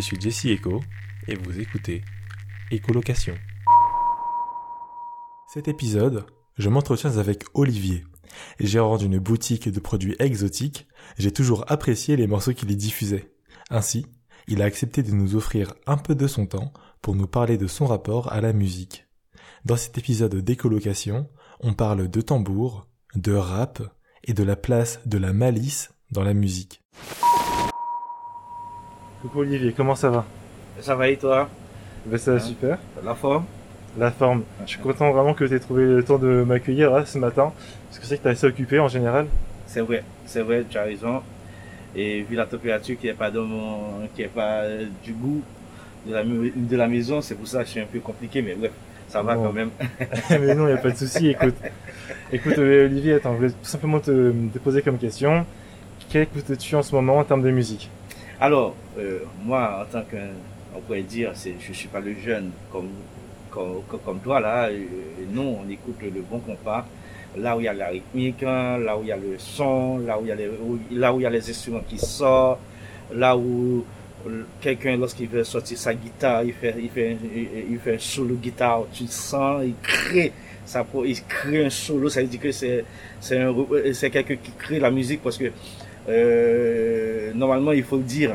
je suis Jesse Echo et vous écoutez Écolocation. Cet épisode, je m'entretiens avec Olivier. Gérant d'une boutique de produits exotiques, j'ai toujours apprécié les morceaux qu'il y diffusait. Ainsi, il a accepté de nous offrir un peu de son temps pour nous parler de son rapport à la musique. Dans cet épisode d'écolocation, on parle de tambour, de rap et de la place de la malice dans la musique. Coucou Olivier, comment ça va? Ça va et toi? Ben, Ça va hein super. La forme? La forme. Je suis content vraiment que tu aies trouvé le temps de m'accueillir ce matin, parce que c'est que tu es assez occupé en général. C'est vrai, c'est vrai, tu as raison. Et vu la température qui n'est pas, qui est pas du goût de la, de la maison, c'est pour ça que je suis un peu compliqué, mais bref, ça va quand même. mais non, il n'y a pas de souci, écoute. Écoute, euh, Olivier, attends, je voulais tout simplement te, te poser comme question. Qu'écoutes-tu en ce moment en termes de musique? Alors, euh, moi, en tant qu'un, on pourrait dire, c'est, je suis pas le jeune comme, comme, comme toi là. nous, on écoute le bon compas, là où il y a la rythmique, hein, là où il y a le son, là où il y a les, où y a les instruments qui sortent, là où quelqu'un lorsqu'il veut sortir sa guitare, il fait, il fait, il fait un solo guitare, tu le sens, il crée. Ça, il crée un solo, ça veut dire que c'est, c'est, c'est quelqu'un qui crée la musique parce que euh, normalement, il faut le dire,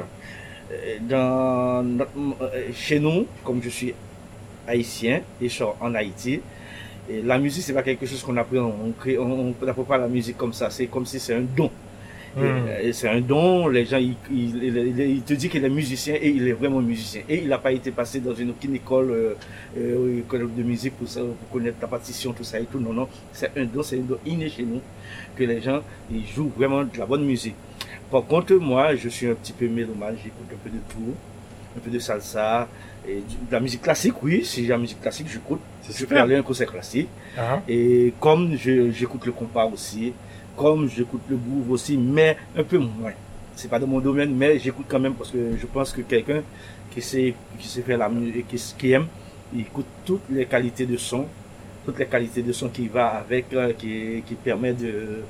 euh, dans euh, chez nous, comme je suis haïtien et je suis en Haïti, la musique, c'est pas quelque chose qu'on apprend. On n'apprend pas la musique comme ça. C'est comme si c'est un don. Hmm. C'est un don. Les gens, ils, il, te dit qu'il est musicien et il est vraiment musicien. Et il n'a pas été passé dans une aucune école, école de musique pour, ça, pour connaître la partition, tout ça et tout. Non, non. C'est un don, c'est un don inné chez nous que les gens ils jouent vraiment de la bonne musique. Par contre, moi, je suis un petit peu mélomane, j'écoute un peu de tout, un peu de salsa, et de la musique classique, oui, si j'ai la musique classique, j'écoute. Je peux aller à un concert classique. Ah. Et comme j'écoute le compas aussi, comme j'écoute le groove aussi, mais un peu moins. C'est pas de mon domaine, mais j'écoute quand même parce que je pense que quelqu'un qui sait, qui sait faire la musique, qui, qui aime, il écoute toutes les qualités de son, toutes les qualités de son qui va avec, euh, qui, qui permet de,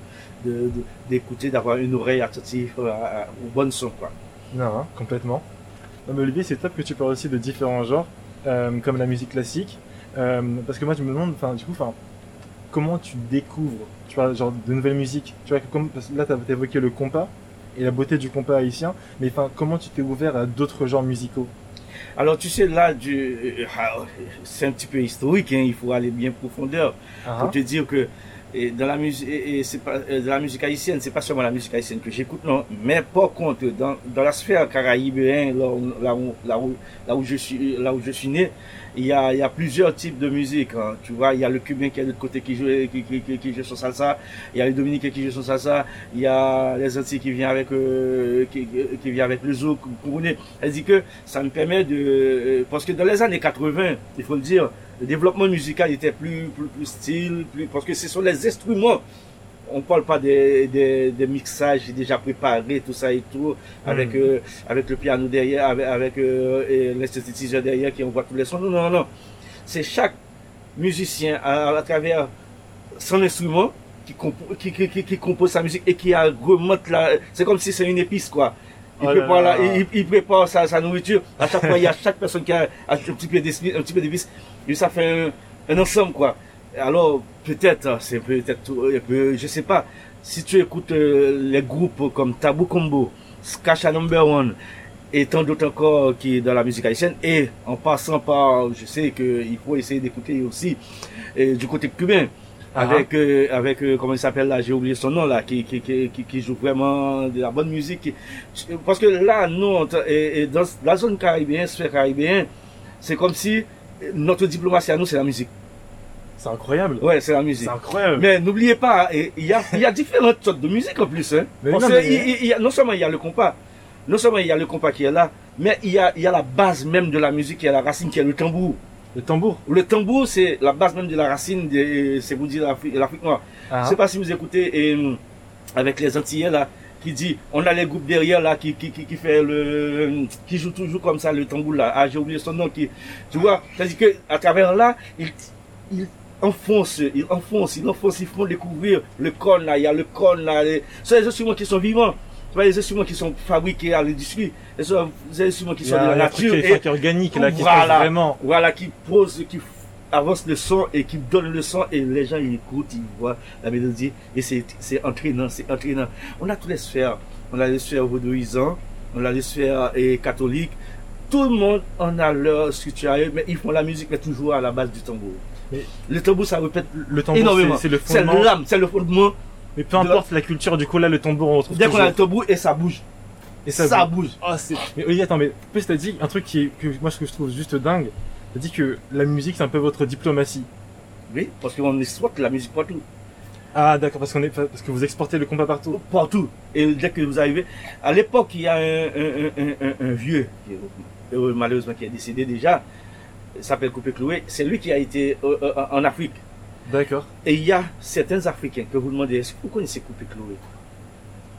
d'écouter, d'avoir une oreille attentive euh, au bon son. Quoi. Non, hein, complètement. Non, mais Olivier, c'est top que tu parles aussi de différents genres, euh, comme la musique classique. parce que moi, je me demande, enfin, du coup, enfin, comment tu découvres, tu vois, genre de nouvelles musiques. Tu vois, comme, là, tu as évoqué le compas et la beauté du compas haïtien, mais enfin, comment tu t'es ouvert à d'autres genres musicaux? Alors tu sais là, euh, ah, c'est un petit peu historique, hein, il faut aller bien profondeur ah pour te dire que et dans la musique, et, c'est pas euh, de la musique haïtienne, c'est pas seulement la musique haïtienne que j'écoute, non. Mais par contre, dans, dans la sphère caraïbéenne, là, là, où, là, où, là où je suis, là où je suis né, il y a, il y a plusieurs types de musique. Hein. Tu vois, il y a le cubain qui est de l'autre côté qui joue, qui, qui, qui, joue son salsa. Il y a le dominicain qui joue son salsa. Il y a les Antilles qui viennent avec, euh, qui, qui vient avec le zouk. Elle dit que ça me permet de, euh, parce que dans les années 80, il faut le dire, le développement musical était plus, plus, plus style, plus, parce que ce sont les instruments. On parle pas des, des, des mixages déjà préparés, tout ça et tout, avec, hmm. euh, avec le piano derrière, avec, avec euh, l'esthétiseur derrière qui envoie tous les sons. Non, non, non. C'est chaque musicien à, travers son instrument qui, qui, qui, qui, compose sa musique et qui a remonte la, c'est comme si c'est une épice, quoi. Il, oh prépare il, il, prépare sa, sa, nourriture. À chaque fois, il y a chaque personne qui a un petit peu d'épices et ça fait un, ensemble, quoi. Alors, peut-être, hein, c'est peut-être, je sais pas, si tu écoutes euh, les groupes comme Tabou Combo, Skasha Number One, et tant d'autres encore qui est dans la musique haïtienne, et en passant par, je sais qu'il faut essayer d'écouter aussi du côté cubain, ah avec euh, avec euh, comment il s'appelle là j'ai oublié son nom là qui qui, qui qui joue vraiment de la bonne musique. Parce que là nous et, dans la zone caribéenne sphère caribéenne c'est comme si notre diplomatie à nous, c'est la musique. C'est incroyable. Ouais, c'est la musique. C'est incroyable. Mais n'oubliez pas, il y a, y a différentes sortes de musique en plus. Hein. non, il, y a, non seulement il y a le compas, non seulement il y a le compas qui est là, mais il y a, il y a la base même de la musique, qui est la racine, qui est le tambour. Le tambour Le tambour, c'est la base même de la racine, c'est vous dire l'Afrique noire. Ah. Je sais pas si vous écoutez et, avec les Antillais là, qui dit on a les groupes derrière là qui qui, qui, fait le qui joue toujours comme ça le tambour là ah j'ai oublié son nom qui tu vois c'est à dire que à travers là il, il enfonce il enfonce il enfonce ils font découvrir le corne là il y a le corne là les, c'est les instruments qui sont vivants pas des instruments qui sont fabriqués à l'industrie. Ce sont des instruments qui sont de la nature. Qui est, organique, là, qui voilà, vraiment. Voilà, qui pose, qui avance le son et qui donne le son et les gens ils écoutent, ils voient la mélodie et c'est entraînant, c'est entraînant. On a toutes les sphères. On a les sphères vaudouisants, on a les sphères et catholiques. Tout le monde en a leur structure, mais ils font la musique, mais toujours à la base du tambour. Le tambour, ça répète le tambour, énormément. C'est le fondement. l'âme, c'est le fondement mais peu importe la... culture, du coup, là, le tambour, on retrouve. Dès qu'on a le tambour et ça bouge. Et ça, bouge. Ah, mais Olivier, attends, mais plus t'as dit un truc qui est, que moi, ce que je trouve juste dingue. T'as dit que la musique, c'est un peu votre diplomatie. Oui, parce qu'on exporte la musique partout. Ah, d'accord, parce qu'on est, parce que vous exportez le compas partout. Partout. Et dès que vous arrivez, à l'époque, il y a un, un, un, un vieux, malheureusement, qui est décédé déjà, s'appelle Coupé Cloué. C'est lui qui a été euh, euh, en Afrique. D'accord. Et il y a certains Africains que vous demandez, est-ce que vous connaissez Coupé Chloé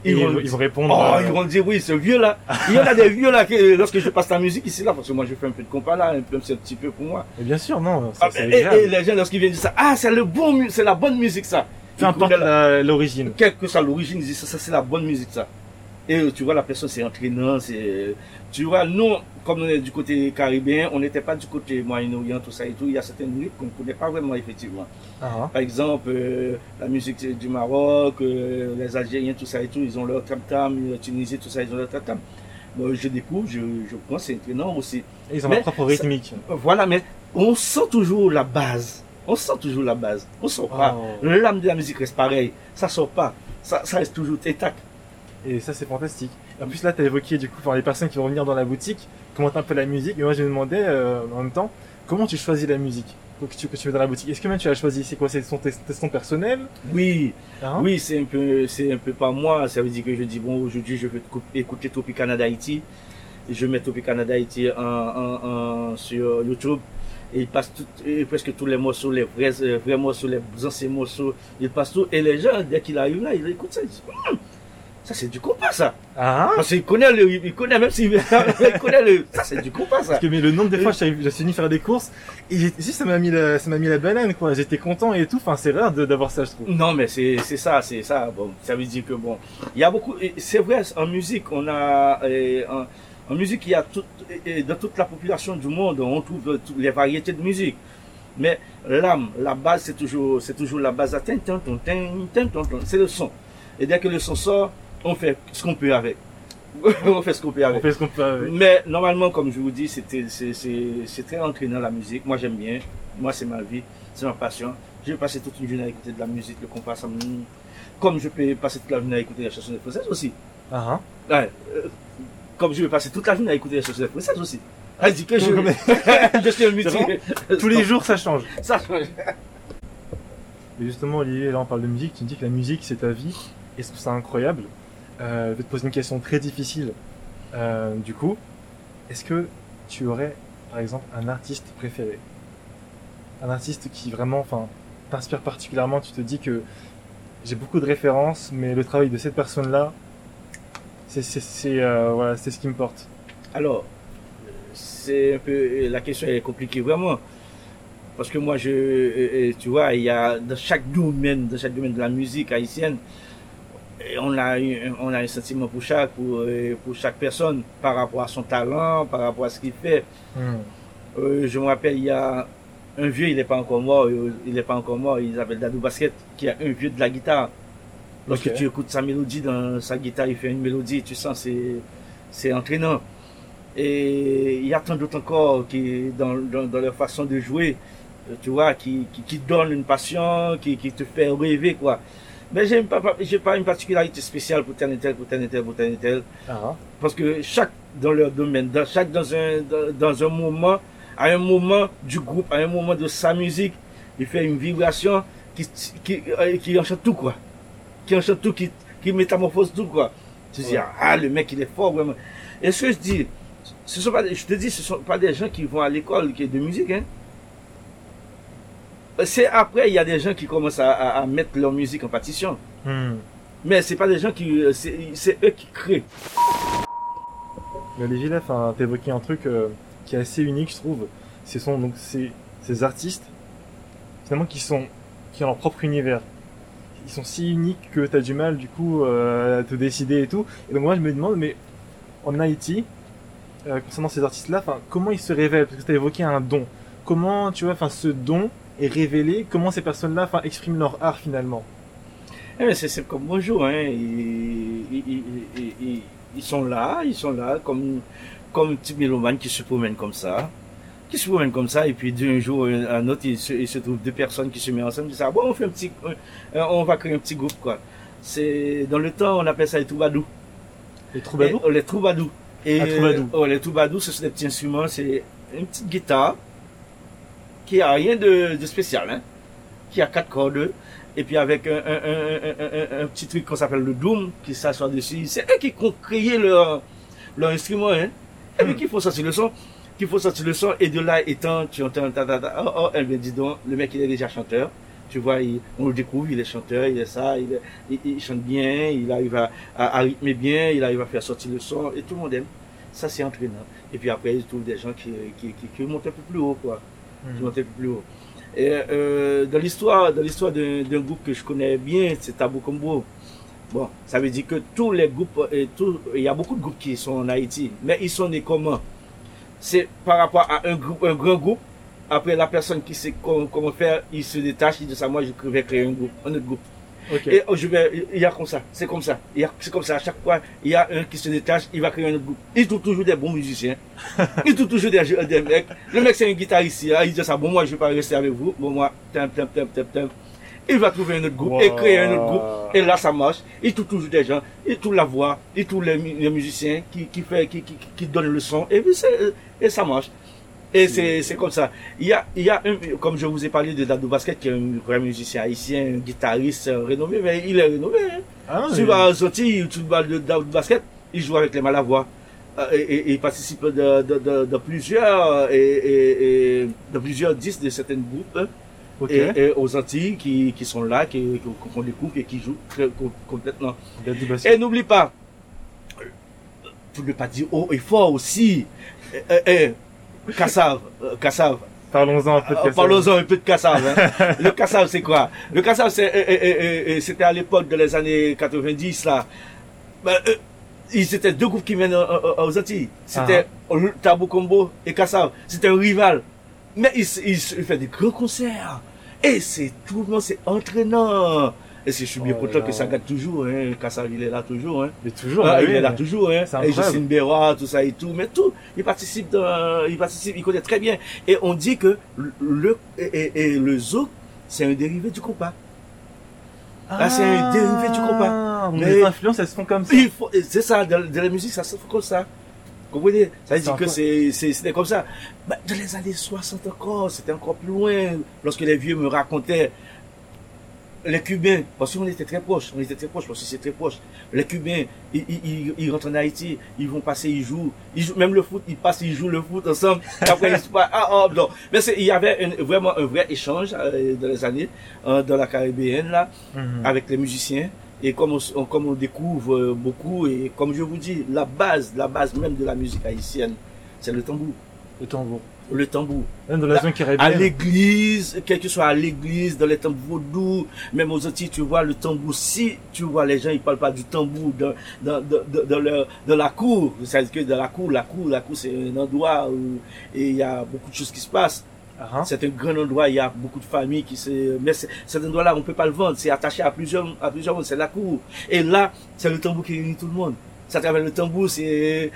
ils, vont, ils vont répondre. Oh, ils vont dire oui, ce vieux là. il y en a des vieux là que lorsque je passe la musique ici là, parce que moi je fais un peu de compas là, un peu, c'est un petit peu pour moi. Et bien sûr, non. Ça, ah, et, les gens lorsqu'ils viennent dire ça, ah c'est le bon, c'est la bonne musique ça. Peu importe l'origine. Quelle que soit l'origine, ils disent ça, ça c'est la bonne musique ça. Et tu vois, la personne, c'est entraînant. Tu vois, nous, comme on est du côté caribéen, on n'était pas du côté Moyen-Orient, tout ça et tout. Il y a certaines musiques qu'on ne connaît pas vraiment, effectivement. Ah. Par exemple, euh, la musique du Maroc, euh, les Algériens, tout ça et tout, ils ont leur tam-tam, la Tunisie, tout ça, ils ont leur tam-tam. Moi, je découvre, je, je pense, c'est entraînant aussi. ils ont leur propre rythmique. voilà, mais on sent toujours la base. On sent toujours la base. On sent pas. L'âme de la musique reste pareil. Ça sort pas. Ça, ça reste toujours intact. Et ça, c'est fantastique. En plus, là, tu as évoqué du coup les personnes qui vont venir dans la boutique, comment un peu la musique. Et moi, je me demandais euh, en même temps, comment tu choisis la musique que tu, que tu veux dans la boutique? Est-ce que même tu as choisi C'est quoi? C'est ton teston personnel Oui, hein? oui, c'est un peu, c'est un peu pas moi. Ça veut dire que je dis bon, aujourd'hui, je veux écouter Topic Canada Haïti. Je mets Topic Canada Haïti en, sur YouTube et il passe presque tous les morceaux, les vrais, euh, vrais morceaux, les anciens morceaux, il passe tout. Et les gens, dès qu'il arrive là, ils écoutent ça, ils disent, hum, ça, c'est du compas, ça. Ah. Parce qu'il connaît le, il connaît même s'il il connaît le, ça, c'est du compas, ça. Parce que, mais le nombre de fois, j'ai fini faire des courses, et si ça m'a mis la, ça m'a mis la banane, quoi. J'étais content et tout. Enfin, c'est rare d'avoir ça, je trouve. Non, mais c'est, c'est ça, c'est ça. Bon, ça veut dire que bon, il y a beaucoup, c'est vrai, en musique, on a, en, en, musique, il y a tout, dans toute la population du monde, on trouve toutes les variétés de musique. Mais l'âme, la base, c'est toujours, c'est toujours la base c'est le son. Et dès que le son sort, on fait ce qu'on peut avec. on fait ce qu'on peut avec. Mais normalement, comme je vous dis, c'est très entraînant la musique. Moi, j'aime bien. Moi, c'est ma vie, c'est ma passion. Je vais passer toute une journée à écouter de la musique, le compas, ça Comme je peux passer toute la journée à écouter la chanson française aussi. Uh ouais, euh, comme je vais passer toute la journée à écouter la chanson française aussi. Elle dit que je, je suis un musique. Tous les jours, ça change. Ça change. Mais justement, Olivier, là, on parle de musique. Tu me dis que la musique, c'est ta vie. Et je trouve ça incroyable? Euh, je vais te poser une question très difficile. Euh, du coup, est-ce que tu aurais, par exemple, un artiste préféré? Un artiste qui vraiment, enfin, t'inspire particulièrement. Tu te dis que j'ai beaucoup de références, mais le travail de cette personne-là, c'est c'est euh, voilà, c'est ce qui me porte. Alors, c'est un peu la question est compliquée vraiment parce que moi je tu vois il y a dans chaque domaine dans chaque domaine de la musique haïtienne on a, on a un sentiment pour chaque, pour, euh, pour, chaque personne par rapport à son talent, par rapport à ce qu'il fait. Hmm. Euh, je me rappelle, il y a un vieux, il n'est pas encore mort, euh, il n'est pas encore mort, il s'appelle Dadou Basket, qui a un vieux de la guitare. Lorsque tu écoutes sa mélodie dans sa guitare, il fait une mélodie, tu sens, c'est, c'est entraînant. Et il y a tant d'autres encore qui, dans, dans, leur façon de jouer, tu vois, qui, qui, qui donnent une passion, qui, qui te fait rêver, quoi. Mais j'ai pas, pas une particularité spéciale pour tel et tel, pour tel et tel, pour tel et tel. Ah. Parce que chaque dans leur domaine, dans, chaque dans un, dans, un moment, à un moment du groupe, à un moment de sa musique, il fait une vibration qui, qui, euh, qui enchante tout, quoi. Qui enchante tout, qui, qui métamorphose tout, quoi. Tu dis, ah, le mec, il est fort, vraiment. Et ce que je dis, ce sont pas, je te dis, ce sont pas des gens qui vont à l'école de musique, hein. C'est après, il y a des gens qui commencent à, mettre leur musique en partition. Hmm. Mais c'est pas des gens qui. Euh, c'est eux qui créent. Olivier Leff a évoqué un truc euh, qui est assez unique, je trouve. Ce sont donc ces, ces artistes, finalement, qui sont qui ont leur propre univers. ils sont si uniques que tu as du mal du coup à te décider et tout. Et donc moi je me demande, mais en Haïti, concernant ces artistes-là, comment ils se révèlent? Parce que tu as évoqué un don. Comment, tu vois, enfin ce don est révélé Comment ces personnes-là expriment leur art finalement eh c'est comme bonjour, hein. Ils, ils, sont là, ils sont là, comme, comme un petit mélomane qui se promène comme ça. Qui se promène comme ça, et puis d'un jour à un autre, il se, trouve deux personnes qui se mettent ensemble, disent, ah, bon, on fait un petit, euh, on va créer un petit groupe, quoi. C'est, dans le temps, on appelle ça les troubadous. Les troubadous? les troubadous. Et, ah, troubadous. les troubadous, ce sont des petits instruments, c'est une petite guitare, qui a rien de, de spécial, hein. Qui a quatre cordes, et puis avec un, un, un, un petit truc qu'on s'appelle le Doom qui s'assoit dessus. C'est eux qui ont créé leur, leur instrument, hein. Et puis qu'il faut sortir le son, qu'il faut sortir le son, et de là étant, tu entends, ta, ta, ta, oh, oh, elle me dit donc, le mec il est déjà chanteur. Tu vois, il, on le découvre, il est chanteur, il est ça, il, il, chante bien, il arrive à, à, rythmer bien, il arrive à faire sortir le son, et tout le monde aime. Ça, c'est entraînant. Et puis après, il trouve des gens qui, qui, qui, qui montent un peu plus haut, quoi. Un peu plus haut. Et euh, dans l'histoire, dans l'histoire d'un groupe que je connais bien, c'est Tabou Combo. Bon, ça veut dire que tous les groupes, et tout, il y a beaucoup de groupes qui sont en Haïti, mais ils sont nés comment? C'est par rapport à un groupe, un grand groupe. Après, la personne qui sait comment, faire, il se détache, il dit ça, moi je vais créer un groupe, un autre groupe. Et oh, je vais, il y a comme ça, c'est comme ça. C'est comme ça, à chaque fois, il y a un qui se détache, il va créer un autre groupe. Il trouve toujours des bons musiciens. il trouve toujours des, des mecs. Le mec, c'est un guitariste, il dit ça, bon, moi, je vais pas rester avec vous. Bon, moi, tem, tem, tem, tem, tem. Il va trouver un autre groupe et créer un autre groupe. Et là, ça marche. Il trouve toujours des gens. Il trouve la voix. Il trouve les, musiciens qui, qui fait, qui, qui, qui donnent le son. Et puis, et ça marche. Et c'est comme ça. Il y a, il y a un, comme je vous ai parlé de Dado Basket, qui est un vrai musicien haïtien, un guitariste renommé, mais il est renommé. Hein. Ah, tu vas sortir, tu vas de Dado Basket, il joue avec les Malavois. Euh, et, et, il participe de, de, de, plusieurs et, et, de plusieurs disques de certains groupes hein. et, aux Antilles qui, qui sont là, qui qu'on découvre et qui jouent très, complètement. Et n'oublie pas, pour ne pas dire haut et fort aussi, Cassave, Cassave. Parlons-en un peu de Cassave. Parlons-en un peu de Cassave. Hein. le Cassave, c'est quoi? Le Cassave, c'était à l'époque de les années 90, là. Ben, euh, ils étaient deux groupes qui viennent aux Antilles. C'était uh Tabou Combo et Cassave. C'était un rival. Mais ils, ils, ils font des grands concerts. Et c'est tout le monde, c'est entraînant. Et je suis bien content que ça gagne toujours, hein. Kassav, il est là toujours, hein. Mais toujours, ah, il est là toujours, hein. Et Justine Bérois, tout ça et tout. Mais tout, il participe dans, il participe, il connaît très bien. Et on dit que le, et, et, le zouk, c'est un dérivé du compas. Ah, c'est un dérivé du compas. Mais les influences, elles se font comme ça. C'est ça, de, la musique, ça se fait comme ça. Vous comprenez? Ça veut dire que c'est, c'était comme ça. Bah, dans les années 60 encore, c'était encore plus loin. Lorsque les vieux me racontaient les Cubains, parce qu'on était très proches, on était très proches parce que c'est très proche. Les Cubains, ils, ils, rentrent en Haïti, ils vont passer, ils jouent, ils jouent même le foot, ils passent, ils jouent le foot ensemble. Après, ils se ah, oh, non. Mais il y avait vraiment un vrai échange euh, dans les années euh, dans la Caribéenne là, mhm. avec les musiciens. Et comme on, comme on découvre euh, beaucoup, et comme je vous dis, la base, la base même de la musique haïtienne, c'est le tambour. Le tambour le tambour. à l'église, quel que soit à l'église, dans les tambours vaudous, même aux Antilles, tu vois le tambour. Si tu vois les gens, ils parlent pas du tambour dans, dans, dans, dans, la cour. C'est-à-dire que dans la cour, la cour, la cour, c'est un endroit où il y a beaucoup de choses qui se passent. Uh-huh. C'est un grand endroit, il y a beaucoup de familles qui se... Mais cet endroit-là, on peut pas le vendre. C'est attaché à plusieurs, à plusieurs c'est la cour. Et là, c'est le tambour qui réunit tout le monde. Ça travers le tambour, c'est...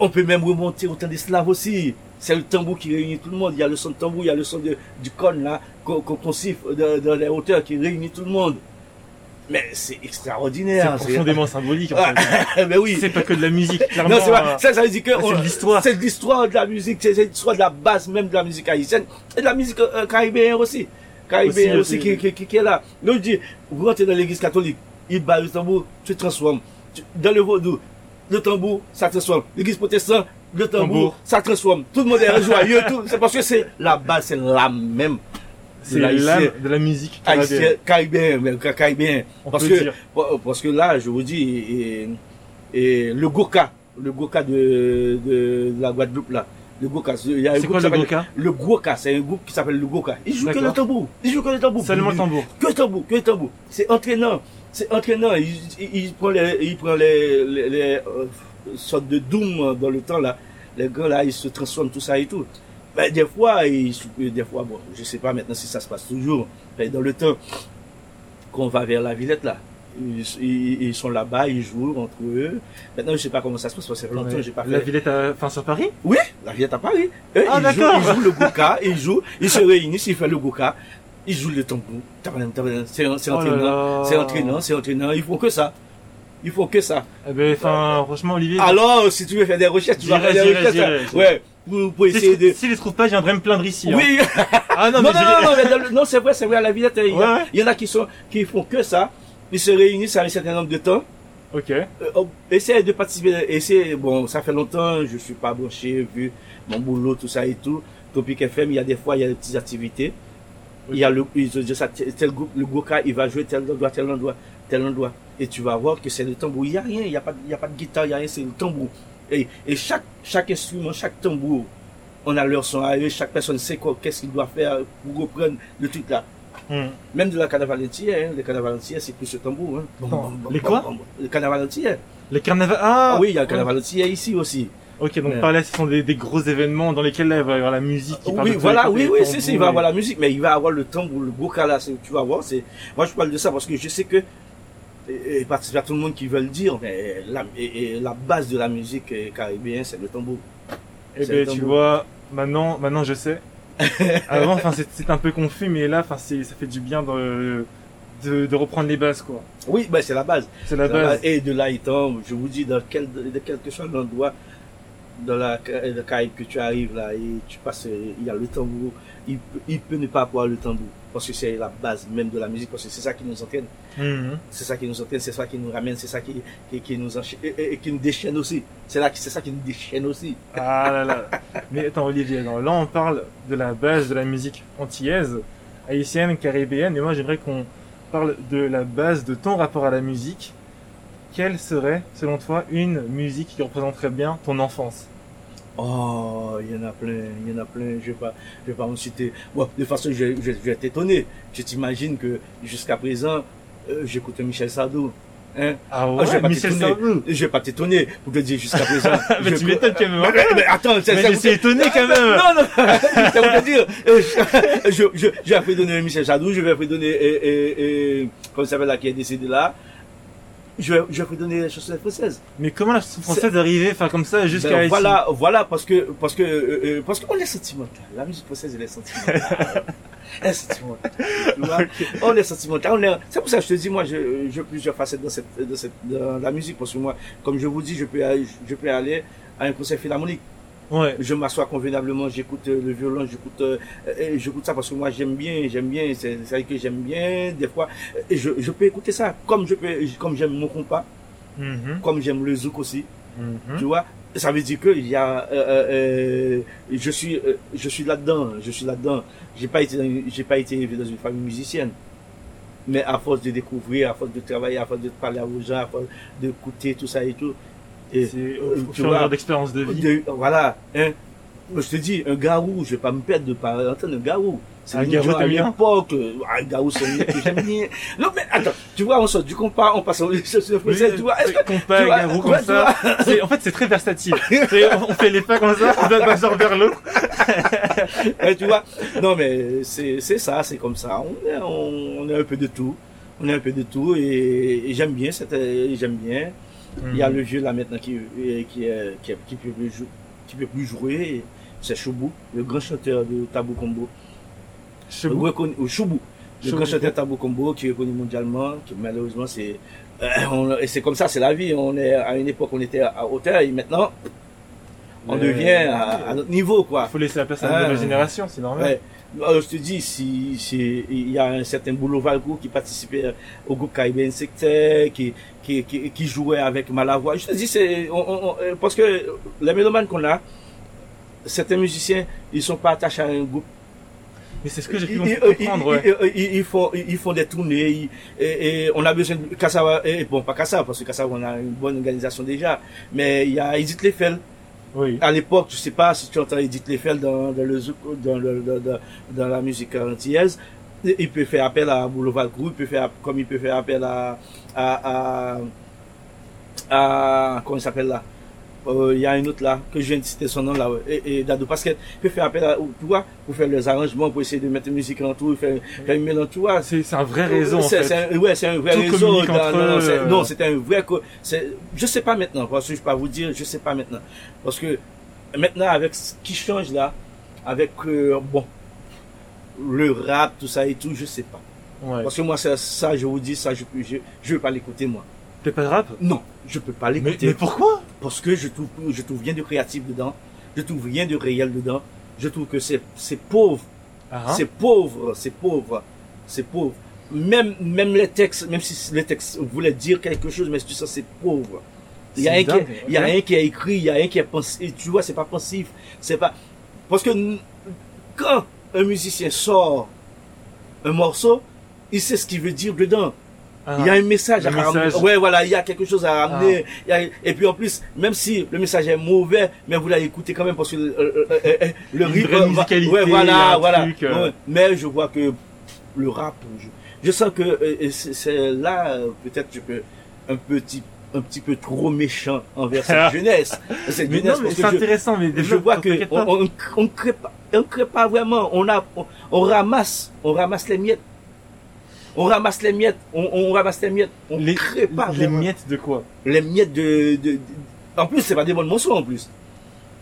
On peut même remonter au temps d'esclaves aussi c'est le tambour qui réunit tout le monde. Il y a le son de tambour, il y a le son de, du cône là, qu'on siffle dans les hauteurs qui réunit tout le monde. Mais c'est extraordinaire. C'est profondément symbolique. En fait. mais oui. C'est pas que de la musique. Clairement, non, c'est pas. Ça, ça veut dire que c'est l'histoire. C'est l'histoire de la musique. C'est l'histoire de la base même de la musique haïtienne et de la musique euh, caribéenne aussi. Caribéenne aussi, qui, qui, qui, est là. Donc je dis, vous rentrez dans l'église catholique, il bat le tambour, tu transformes. Dans le vaudou, le tambour, ça transforme. L'église protestante, le tambour, ça transforme. Tout le monde est joyeux. C'est parce que c'est la base, c'est l'âme même. C'est l'âme de la musique caribéenne. Caribéen, Parce que, parce que là, je vous dis, et, le Goka, le Goka de, de, la Guadeloupe, là, Le Goka. Il y a un C'est groupe quoi qui le Goka? Le Goka, c'est un groupe qui s'appelle le Goka. Il joue que le tambour. Il joue que le tambour. Seulement le tambour. Que le tambour, que le tambour. C'est entraînant. C'est entraînant. Il, il, il prend les, il prend les, les, les, euh, sortes de doom dans le temps là. Les gars là, ils se transforment tout ça et tout. Ben, des fois, ils, des fois, bon, je sais pas maintenant si ça se passe toujours. Mais dans le temps, qu'on va vers la Villette là, ils, ils- ils sont là-bas, ils jouent entre eux. Maintenant, je sais pas comment ça se passe parce que longtemps j'ai pas fait. La Villette, à... enfin sur Paris? Oui, la Villette à Paris. Eux, Ah, ils, jouent, d'accord. ils jouent le Goka, ils jouent, ils se réunissent, ils font le Goka, ils jouent le tambour. C'est c'est Oh là entraînant, c'est entraînant, c'est entraînant. Ils font que ça. Ils font que ça. Eh ben, enfin, franchement, Olivier. Alors, si tu veux faire des recherches, tu vas faire des recherches. Ouais, pour, pour essayer de. si je les trouve pas, je viendrai me plaindre ici. hein. Oui. Ah non, Non, mais non, non, non, c'est vrai, c'est vrai, à la Villette, il y, il en a qui sont, qui font que ça. Ils se réunissent à un certain nombre de temps. Ok. Euh, oh, essayez de participer, essayez, bon, ça fait longtemps, je suis pas branché, vu mon boulot, tout ça et tout. Topic FM, il y a des fois, il y a des petites activités. Il y a le, tel groupe, le Goka, il va jouer tel endroit, tel endroit, tel endroit. Et tu vas voir que c'est le tambour. Il y a rien, il y a pas, il y a pas de guitare, il y a rien, c'est le tambour. Et, et chaque, chaque instrument, chaque tambour, on a leur son à eux, chaque personne sait quoi, qu'est-ce qu'il doit faire pour reprendre le truc là. Hmm. Même de la carnaval hein, le carnaval c'est plus le tambour, hein. Les quoi? Le carnaval entier. Les carnavals. Ah, Ah oui, il y a le carnaval entier ici aussi. Ok, donc Ouais. par là, ce sont des, des gros événements dans lesquels là, il va y avoir la musique. qui Oui, voilà, oui, oui, c'est, c'est, il va avoir et- la musique, mais il va avoir le tambour, le goka là, tu vas voir, c'est, moi je parle de ça parce que je sais que, et, et y a tout le monde qui veut le dire, mais la, et, et la base de la musique euh, caribéenne, c'est le tambour. Eh C'est ben, le tu vois, maintenant, maintenant je sais. Avant, enfin, c'est un peu confus, mais là, enfin, ça fait du bien de, de, de reprendre les bases, quoi. Oui, ben c'est la base. C'est la base. Et de là étant, je vous dis, dans quel, de quel que soit l'endroit, dans la, le Caraïbe que tu arrives là, et tu passes, euh, il y a le tambour, il, il peut ne pas avoir le tambour. Parce que c'est la base même de la musique, parce que c'est ça qui nous entraîne. Mhm. C'est ça qui nous entraîne, c'est ça qui nous ramène, c'est ça qui, qui, qui nous enchaîne, et, qui nous déchaîne aussi. C'est là, que- c'est ça qui nous déchaîne aussi. Ah là là. Mais attends, Olivier, non, là, on parle de la base de la musique antillaise, haïtienne, caribéenne, et moi, j'aimerais qu'on parle de la base de ton rapport à la musique. Quelle serait, selon toi, une musique qui représenterait bien ton enfance? Oh, il y en a plein, il y en a plein, je vais pas, je vais pas en citer. Bon, de toute façon, je, je, je vais t'étonner. Tu t'imagines que jusqu'à présent, euh, j'écoutais Michel Sardou. Hein? Ah Ah, je vais pas Michel. Sardou? Je vais pas t'étonner pour te dire jusqu'à présent. Mais je- tu m'étonnes quand même. hein. Mais, mais attends, c'est Mais je suis étonné quand même. Non, non, ça veut dire, euh, je, je, je, je vais donner Michel Sardou, je vais donner, et, et, et, comment il s'appelle là, qui est décédé là. Je vais, je vais après donner la chanson française. Mais comment la chanson française est arrivée, enfin, comme ça, jusqu'à Ben, ici voilà, voilà, parce que, parce que, euh, euh, parce qu'on est sentimental. La musique française, elle est sentimentale. elle est sentimentale. Tu vois? On est sentimental. On est, c'est pour ça que je te dis, moi, je, je plusieurs facettes dans cette, dans cette, dans la musique, parce que moi, comme je vous dis, je peux, je peux aller à un concert philharmonique. Ouais. Je m'assois convenablement, j'écoute euh, le violon, j'écoute, euh, j'écoute ça parce que moi j'aime bien, j'aime bien, c'est vrai que j'aime bien, des fois, euh, je, je peux écouter ça, comme je peux, comme j'aime mon compas, Mhm. comme j'aime le zouk aussi. Mhm. Tu vois, ça veut dire que il y a, euh, euh, euh, je suis, je suis là-dedans, je suis là-dedans. J'ai pas été, dans une- j'ai pas été élevé dans une famille musicienne, mais à force de découvrir, à force de travailler, à force de parler aux gens, à force d'écouter tout ça et tout. Et C'est au tu fur d'expérience de vie. de- voilà, hein. Je te dis, un garou, je vais pas me perdre de pas entendre un garou. C'est Un garou, à l'époque. Un garou, c'est un que j'aime bien. Non, mais attends, tu vois, on sort du compas, on passe au Oui, tu vois. Est-ce que, compas, tu vois, garou, comme ça. C'est- En fait, c'est très versatile. C'est- On fait les pas comme ça, on donne d'un vers l'autre. Ouais, tu vois Non, mais c'est c'est ça, c'est comme ça. On est, on, on est un peu de tout. On est un peu de tout et, et j'aime bien. cette- J'aime bien. Il y a le vieux là maintenant qui qui qui, qui, qui peut plus jou- qui peut plus jouer. C'est Choubou, le grand chanteur de Tabou Combo. Choubou, le Choubou. grand chanteur Tabou Combo qui est reconnu mondialement. Qui malheureusement c'est euh, on- et c'est comme ça, c'est la vie. On est à une époque on était à hauteur et maintenant on devient à, à notre niveau quoi. Il faut laisser la place à la Ah. nouvelle génération, c'est normal. Ouais. Alors, je te dis, si, si il y a un certain Boulot Valcourt qui participait au groupe Caribbean Secteur, qui, qui, qui, qui jouait avec Malavoie. Je te dis, c'est, on, on- on- euh, parce que les mélomanes qu'on a, certains musiciens, ils sont pas attachés à un groupe. Mais c'est ce que j'ai pu Ils, comprendre, ils- ouais. ils- ils- ils font, ils font des tournées, et, et on a besoin de Kassawa, et bon, pas Kassawa, parce que Kassawa, on a une bonne organisation déjà, mais il y a Edith Lefel, Oui. À l'époque, je sais pas si tu entends Edith Lefel dans, le, dans, le, dans la musique antillaise, il peut faire appel à Boulevard Group, il peut faire, comme il peut faire appel à, à, à, à comment il s'appelle là? Euh, il y a une autre là, que je viens de citer son nom là, et, et Dado Pascal, peut faire appel à, tu vois, pour faire les arrangements, pour essayer de mettre une musique en tout, faire, faire une mélange, tu vois. C'est, c'est un vrai réseau, en C'est- fait. c'est un- ouais, c'est un vrai Tout réseau. dans- non, non, c'est- euh. non, c'était un vrai, co- c'est, je sais pas maintenant, parce que je peux pas vous dire, je sais pas maintenant. Parce que, maintenant, avec ce qui change là, avec, euh, bon, le rap, tout ça et tout, je sais pas. Ouais. Parce que moi, ça, ça, je vous dis, ça, je, je, je veux pas l'écouter, moi. T'es pas rap Non, je peux pas l'écouter. mais pourquoi Parce que je trouve, je trouve rien de créatif dedans. Je trouve rien de réel dedans. Je trouve que c'est, c'est pauvre. Ah, hein C'est pauvre, c'est pauvre, c'est pauvre. Même, même les textes, même si les textes voulaient dire quelque chose, mais tout ça c'est pauvre. Il y a rien qui, il y a rien qui est écrit, il y a rien qui est pensé. Tu vois, c'est pas pensif, c'est pas parce que quand un musicien sort un morceau, il sait ce qu'il veut dire dedans. Ah, Il y a un message le à ramener. message. Ah. Ouais, voilà, il y a quelque chose à ramener. Il y a- et puis en plus, même si le message est mauvais, mais vous l'avez écouté quand même parce que euh, euh, euh, le Une rythme musicalité, ouais, voilà, voilà. truc. Ouais, mais je vois que le rap, je, je sens que c'est là peut-être je peux un petit un petit peu trop méchant envers cette jeunesse. Cette Mais jeunesse, c'est intéressant, mais je vois que on, on, on crée pas, on crée pas vraiment. On a, on, on ramasse, on ramasse les miettes. On ramasse les miettes. On, on ramasse les miettes. On les, crée pas les vraiment. miettes de quoi? Les miettes de, de, de- en plus c'est pas des bons morceaux en plus.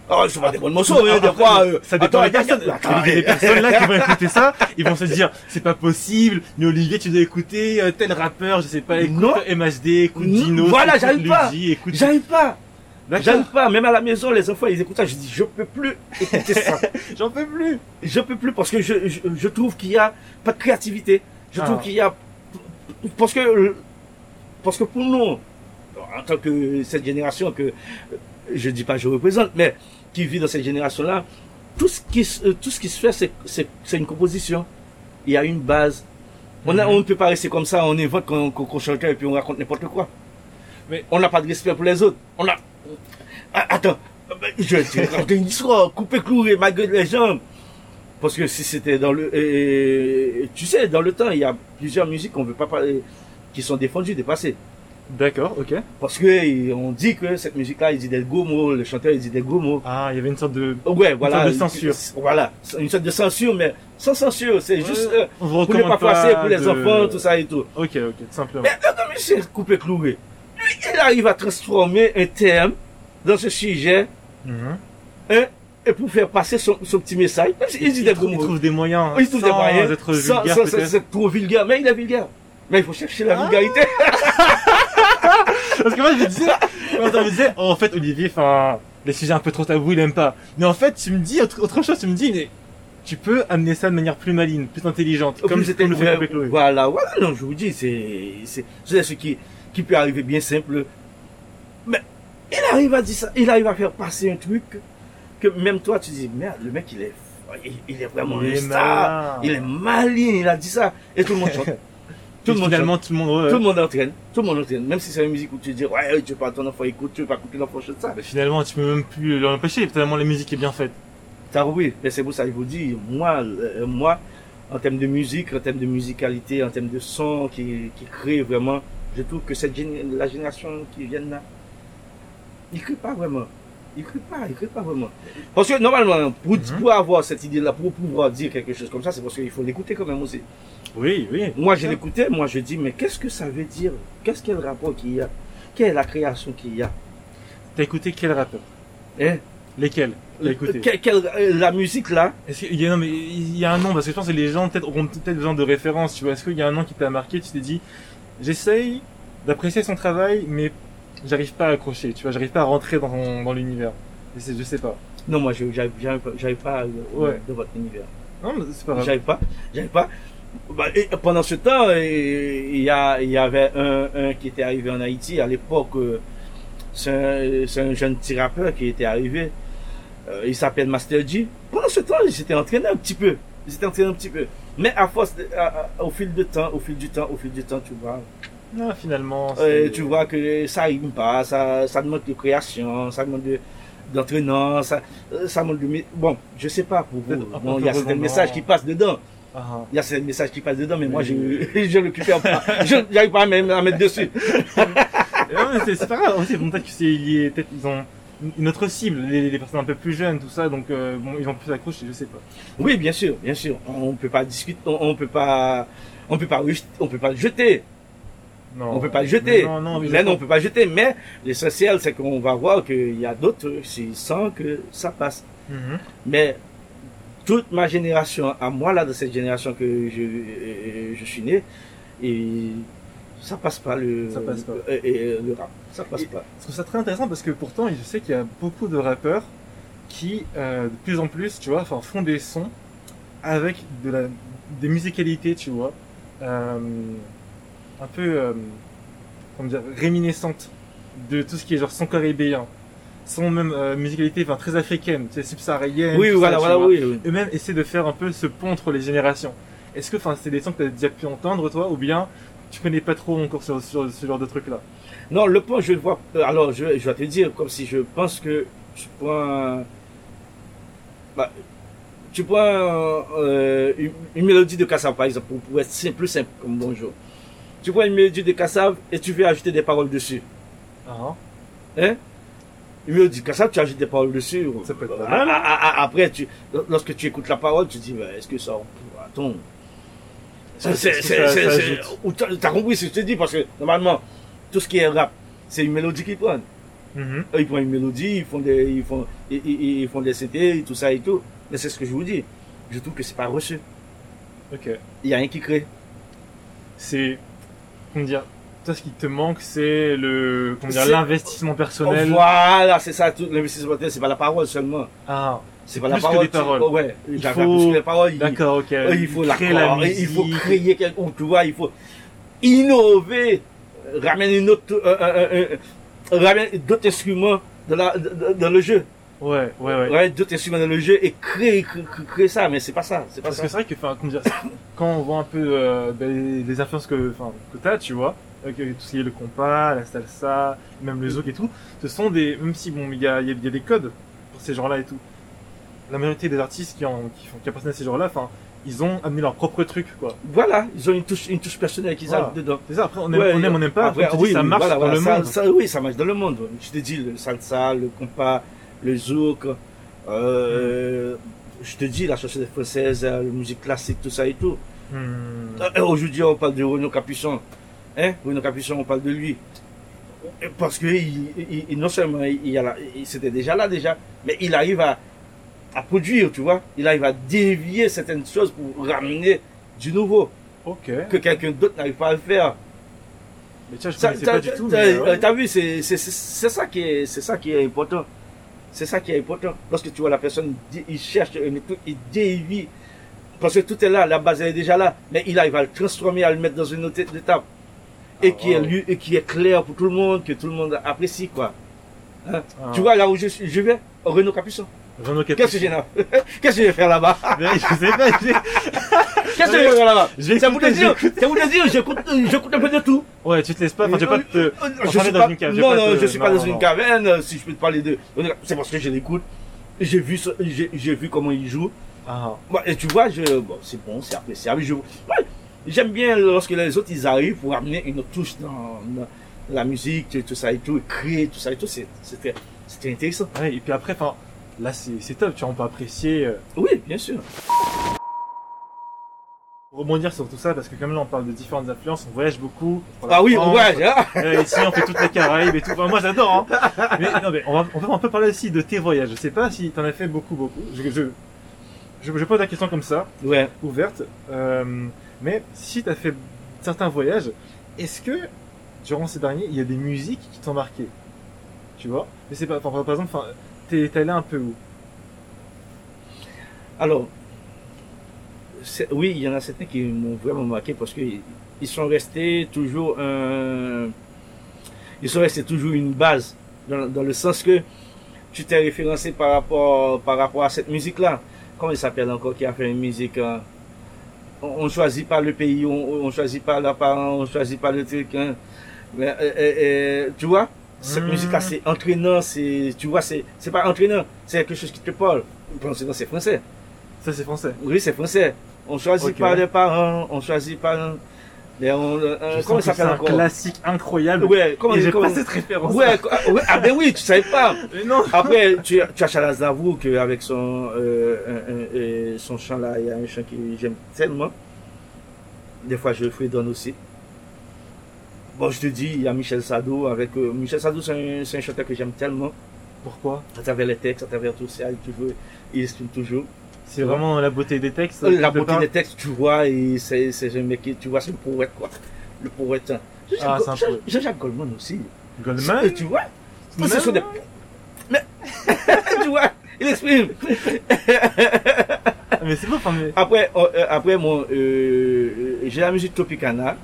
Oh, c'est pas des bons morceaux, des fois. euh, Ça dépend des personnes. Il y a des personnes là qui vont écouter ça, ils vont se dire, c'est pas possible, mais Olivier, tu dois écouter euh, tel rappeur, je sais pas, écoute Non. MHD, écoute Non, Dino, voilà, écoute j'arrive pas. Écoute... J'arrive pas. J'arrive pas. Même à la maison, les enfants, ils écoutent ça. Je dis, je peux plus écouter ça. J'en peux plus. je peux plus parce que je, je, je trouve qu'il y a pas de créativité. Je trouve Ah. qu'il y a parce que parce que pour nous en tant que cette génération que je dis pas je représente mais qui vit dans cette génération là tout ce qui se- tout ce qui se fait c'est une composition. Il y a une base. On, a, Mhm. on ne peut pas rester comme ça, on invente qu'on qu'on chante et puis on raconte n'importe quoi. Mais- on n'a pas de respect pour les autres. On a. Ah, Attends, je vais te raconter une histoire, couper clouer, malgré les jambes. Parce que si c'était dans le, et, tu sais, dans le temps, il y a plusieurs musiques qu'on veut pas parler, qui sont défendues, dépassées. D'accord, ok. Parce que et on dit que cette musique-là, il dit des gros mots, le chanteur, il dit des gros mots. Ah, il y avait une sorte de... Ouais, voilà. sorte de censure. Voilà, une sorte de censure, mais sans censure. C'est juste euh, pour ne pas froisser pour les de- enfants, tout ça et tout. Ok, ok, tout simplement. Mais un monsieur coupé cloué, lui, il arrive à transformer un terme dans ce sujet Mhm. hein, et pour faire passer son, son petit message. S'il dit des gros il mots. trouve des moyens Il trouve des moyens. être vulgaire sans- sans être trop vulgaire. Mais il est vulgaire. Mais il faut chercher la Ah. vulgarité. Parce que moi je me disais, moi, je me disais, oh, en fait Olivier, enfin, les sujets un peu trop tabous, il aime pas. Mais en fait, tu me dis autre, autre chose, tu me dis, mais tu peux amener ça de manière plus maligne, plus intelligente, comme, c'était le fait Coupé Chloé. Voilà, voilà. Non, je vous dis, c'est, c'est, c'est ce qui, qui peut arriver bien simple. Mais il arrive à dire ça. Il arrive à faire passer un truc que même toi, tu dis, merde, le mec, il est, il, il est vraiment Il est. Il est malin, il a dit ça. Et tout le monde chante. Tout le monde finalement, chante. tout le monde, ouais. Tout le monde entraîne. Tout le monde entraîne. Même si c'est une musique où tu dis, ouais, tu veux pas ton enfant écoute, tu veux pas écouter l'enfant chante ça. Bah, finalement, tu peux même plus l'empêcher, tellement la musique est bien faite. T'as compris? Mais c'est pour ça je vous dis, moi, euh, moi, en termes de musique, en termes de musicalité, en termes de son qui, qui crée vraiment, je trouve que cette la génération qui vient là, ils crée pas vraiment. Ils crée pas, ils crée pas vraiment. Parce que normalement, pour, Mhm. pour avoir cette idée-là, pour pouvoir dire quelque chose comme ça, c'est parce qu'il faut l'écouter quand même aussi. Oui, oui. Moi, je l'écoutais, moi, je dis, mais qu'est-ce que ça veut dire? Qu'est-ce qu'il y a le rapport qu'il y a? Quelle est la création qu'il y a? T'as écouté quel rappeur? Hein? Lesquels? Que- quelle- euh, La musique là, Est-ce qu'il y a, non, mais il y a un nom, parce que je pense que les gens peut-être auront peut-être besoin de tu vois. Est-ce qu'il y a un nom qui t'a marqué, tu t'es dit, j'essaye d'apprécier son travail, mais j'arrive pas à accrocher, tu vois, j'arrive pas à rentrer dans, l'univers. Je sais pas. non, moi, j'arrive j'arrive pas- j'arrive pas euh, Ouais. de votre univers. Non, mais c'est pas grave. J'avais pas, pas. Bah, et pendant ce temps, et- il y, a, il y avait un, un qui était arrivé en Haïti à l'époque. euh, C'est un, jeune petit rappeur qui était arrivé. Euh, il s'appelle Master G. Pendant ce temps, il s'était entraîné un petit peu. Il s'était entraîné un petit peu. Mais à force, de- à- à- au fil du temps, au fil du temps, au fil du temps, tu vois, Non, finalement. euh, tu vois que ça rime pas, ça, ça demande de création, ça demande de, d'entraînement, ça, euh, ça montre du... Bon, je sais pas pour vous. Bon, il y a certains messages qui passent dedans. Ah, ah. Il y a certains messages qui passent dedans, mais moi, je le récupère pas. Je n'arrive pas à me- à mettre dessus. C'est pas grave. Aussi, bon, peut-être que lié, ils ont une autre cible, les, les personnes un peu plus jeunes, tout ça, donc euh, bon, ils ont plus accroché, je sais pas. Oui, bien sûr, bien sûr. On peut pas discuter, on, on peut pas, on peut pas, on peut pas jeter. Non. On peut pas le jeter. Non, non, mais non, on peut pas le jeter. Mais l'essentiel, c'est qu'on va voir qu'il y a d'autres, c'est sans que ça passe. Mhm. Mais toute ma génération, à moi là, de cette génération que je, euh, je suis né, et ça passe pas le, Ça passe pas. euh, euh, le rap. Ça passe Et- pas. Je trouve ça très intéressant parce que pourtant, je sais qu'il y a beaucoup de rappeurs qui, euh, de plus en plus, tu vois, enfin, font des sons avec de la, des musicalités, tu vois, euh, un peu, euh, comment dire, réminiscentes de tout ce qui est genre son caribéen, son même euh, musicalité, enfin, très africaine, sais, subsaharienne. Oui, voilà, ça, voilà, oui, oui. Eux-mêmes essaient de faire un peu ce pont entre les générations. Est-ce que, enfin, c'est des sons que tu as déjà pu entendre, toi, ou bien tu connais pas trop encore sur, sur ce genre de truc-là? Non, le point, je le vois. euh, Alors, je, je vais te dire, comme si je pense que tu prends. Bah, tu prends euh, une, une mélodie de Kassav, par exemple, pour, pour être simple, plus simple comme bonjour. Tu prends une mélodie de Kassav et tu veux ajouter des paroles dessus. Ah, Hein? Une mélodie de Kassav, tu ajoutes des paroles dessus. Ça peut être pas Ah, ah, ah, Après, tu, lorsque tu écoutes la parole, tu te dis, bah, est-ce que ça. Attends. T'as compris ce que je te dis? Parce que normalement, tout ce qui est rap, c'est une mélodie qu'ils prennent. Mhm. Eux, ils prennent une mélodie, ils font des, ils font, ils, ils- ils font des CT, tout ça et tout. Mais c'est ce que je vous dis. Je trouve que c'est pas reçu. Ok. Il y a rien qui crée. c'est dire toi ce qui te manque c'est le comment dire l'investissement personnel Voilà, c'est ça. Tout l'investissement, c'est pas la parole seulement. ah C'est pas la plus que parole. des paroles. Ouais. Il D'accord, faut- plus que les paroles. il- d'accord ok Euh, il faut la créer la musique il faut créer quelque chose, tu vois, il faut innover, euh, ramener une autre, euh, euh, euh, euh, ramener d'autres instruments dans, la, dans, dans le jeu, ouais ouais ouais ramener d'autres instruments dans le jeu et créer, créer, créer ça, mais c'est pas ça, c'est pas parce ça. que c'est vrai que enfin quand on voit un peu euh, ben, les, influences que enfin que t'as tu vois avec tout ce qui est le compas la salsa même le zouk et tout ce sont des même si bon il y a, y a- y a des codes pour ces genres là et tout la majorité des artistes qui ont qui font qui appartiennent à ces genres là enfin ils ont amené leur propre truc quoi Voilà, ils ont une touche, une touche personnelle qu'ils Voilà. ajoutent dedans. c'est ça après on aime Ouais, on aime on n'aime pas après, après, oui, ça marche voilà, dans voilà, le ça- monde ça- oui, ça marche dans le monde. Je te dis, le salsa, le compas, le zouk, euh, je te dis, la chanson française, la musique classique, tout ça et tout. Hmm. Euh, Aujourd'hui, on parle de Renaud Capuçon. Hein? Renaud Capuçon, on parle de lui. Parce que il, il- il- non seulement il, c'était déjà là déjà, mais il arrive à, à produire, tu vois. Il arrive à dévier certaines choses pour ramener du nouveau que quelqu'un d'autre n'arrive pas à le faire. Mais tiens, je Ça, pas du tout. t'as- euh, ouais. Vu, c'est ça qui est, c'est ça qui est important. C'est ça qui est important. Lorsque tu vois la personne, il cherche il dévie. Parce que tout est là, la base elle est déjà là, mais il arrive à le transformer, à le mettre dans une autre étape. Et, Ah, qui est, wow. lu- et qui est clair pour tout le monde, que tout le monde apprécie, quoi. Ah. Tu vois, là où je, je vais? Renaud Capuçon. Qu'est-ce que j'ai là Qu'est-ce que je vais faire là-bas? Je sais pas. Qu'est-ce que je vais faire là-bas? te écouter, dire, pour te dire, j'écoute un peu de tout. Ouais, tu te laisses pas. Enfin, tu pas te. Euh, enfermer je suis dans une cave, non, non, je suis pas dans une caverne, euh, si je peux te parler de, c'est parce que je l'écoute. J'ai vu, j'ai vu comment il joue. Ah. Bon, et tu vois, je, bon, c'est bon, c'est appréciable. Je, ouais, j'aime bien lorsque les autres ils arrivent pour amener une touche dans, la musique, tout ça et tout, et créer tout ça et tout. c'est- C'était, c'était intéressant. Ouais, et puis après, enfin, là, c'est top. Tu vois, on peut apprécier. euh, Oui, bien sûr. rebondir sur tout ça parce que comme là on parle de différentes influences, on voyage beaucoup. on Ah oui, France, ouais, hein. euh, ici on fait toutes les Caraïbes et tout. Enfin, moi j'adore. Hein. Mais non mais on, va, on peut un peu parler aussi de tes voyages. Je sais pas si t'en as fait beaucoup beaucoup. Je, je, je, je pose la question comme ça, Ouais. ouverte. Euh, mais si t'as fait certains voyages, est-ce que durant ces derniers il y a des musiques qui t'ont marqué? Tu vois? Mais c'est pas. Par exemple, t'es allé un peu où? Alors, oui, il y en a certains qui m'ont vraiment marqué parce qu'ils ils sont restés toujours un, ils sont restés toujours une base dans, dans le sens que tu t'es référencé par rapport par rapport à cette musique-là. Comment il s'appelle encore qui a fait une musique hein? on, on choisit pas le pays, on, on choisit pas l'apparence, on choisit pas le truc. hein. Mais, euh, euh, euh, tu vois, Cette Mmh. musique-là, c'est entraînant, c'est, tu vois, c'est, c'est pas entraînant, c'est quelque chose qui te parle. C'est c'est français. Ça, c'est français. Oui, c'est français. On choisit Ok. pas les parents, on choisit pas, mais on, euh, comment ça s'appelle un encore? classique incroyable. Ouais, comment, j'ai pas cette référence. Ouais, quoi- ouais, ah ben oui, tu savais pas. Mais non. Après, tu, tu as Charles Aznavour que avec son euh, un- un- euh, son chant là, il y a un chant que j'aime tellement. Des fois, je le fredonne aussi. Bon, je te dis, il y a Michel Sado avec euh, Michel Sado, c'est un, chanteur que j'aime tellement. Pourquoi? À travers les textes, à travers tout ça, il toujours, il exprime toujours. C'est vraiment la beauté des textes. Euh, La beauté des textes, tu vois, et c'est un mec qui, tu vois, c'est le poète quoi, le poète. Jean-Jacques Ah, c'est un Jean- poète. Jean-Jacques Goldman aussi. Goldman? Tu vois, Même, ce sont des, mais tu vois, il exprime. Ah, Mais c'est enfin, mais... Après, euh, euh, après mon, euh, j'ai la musique Tropicana.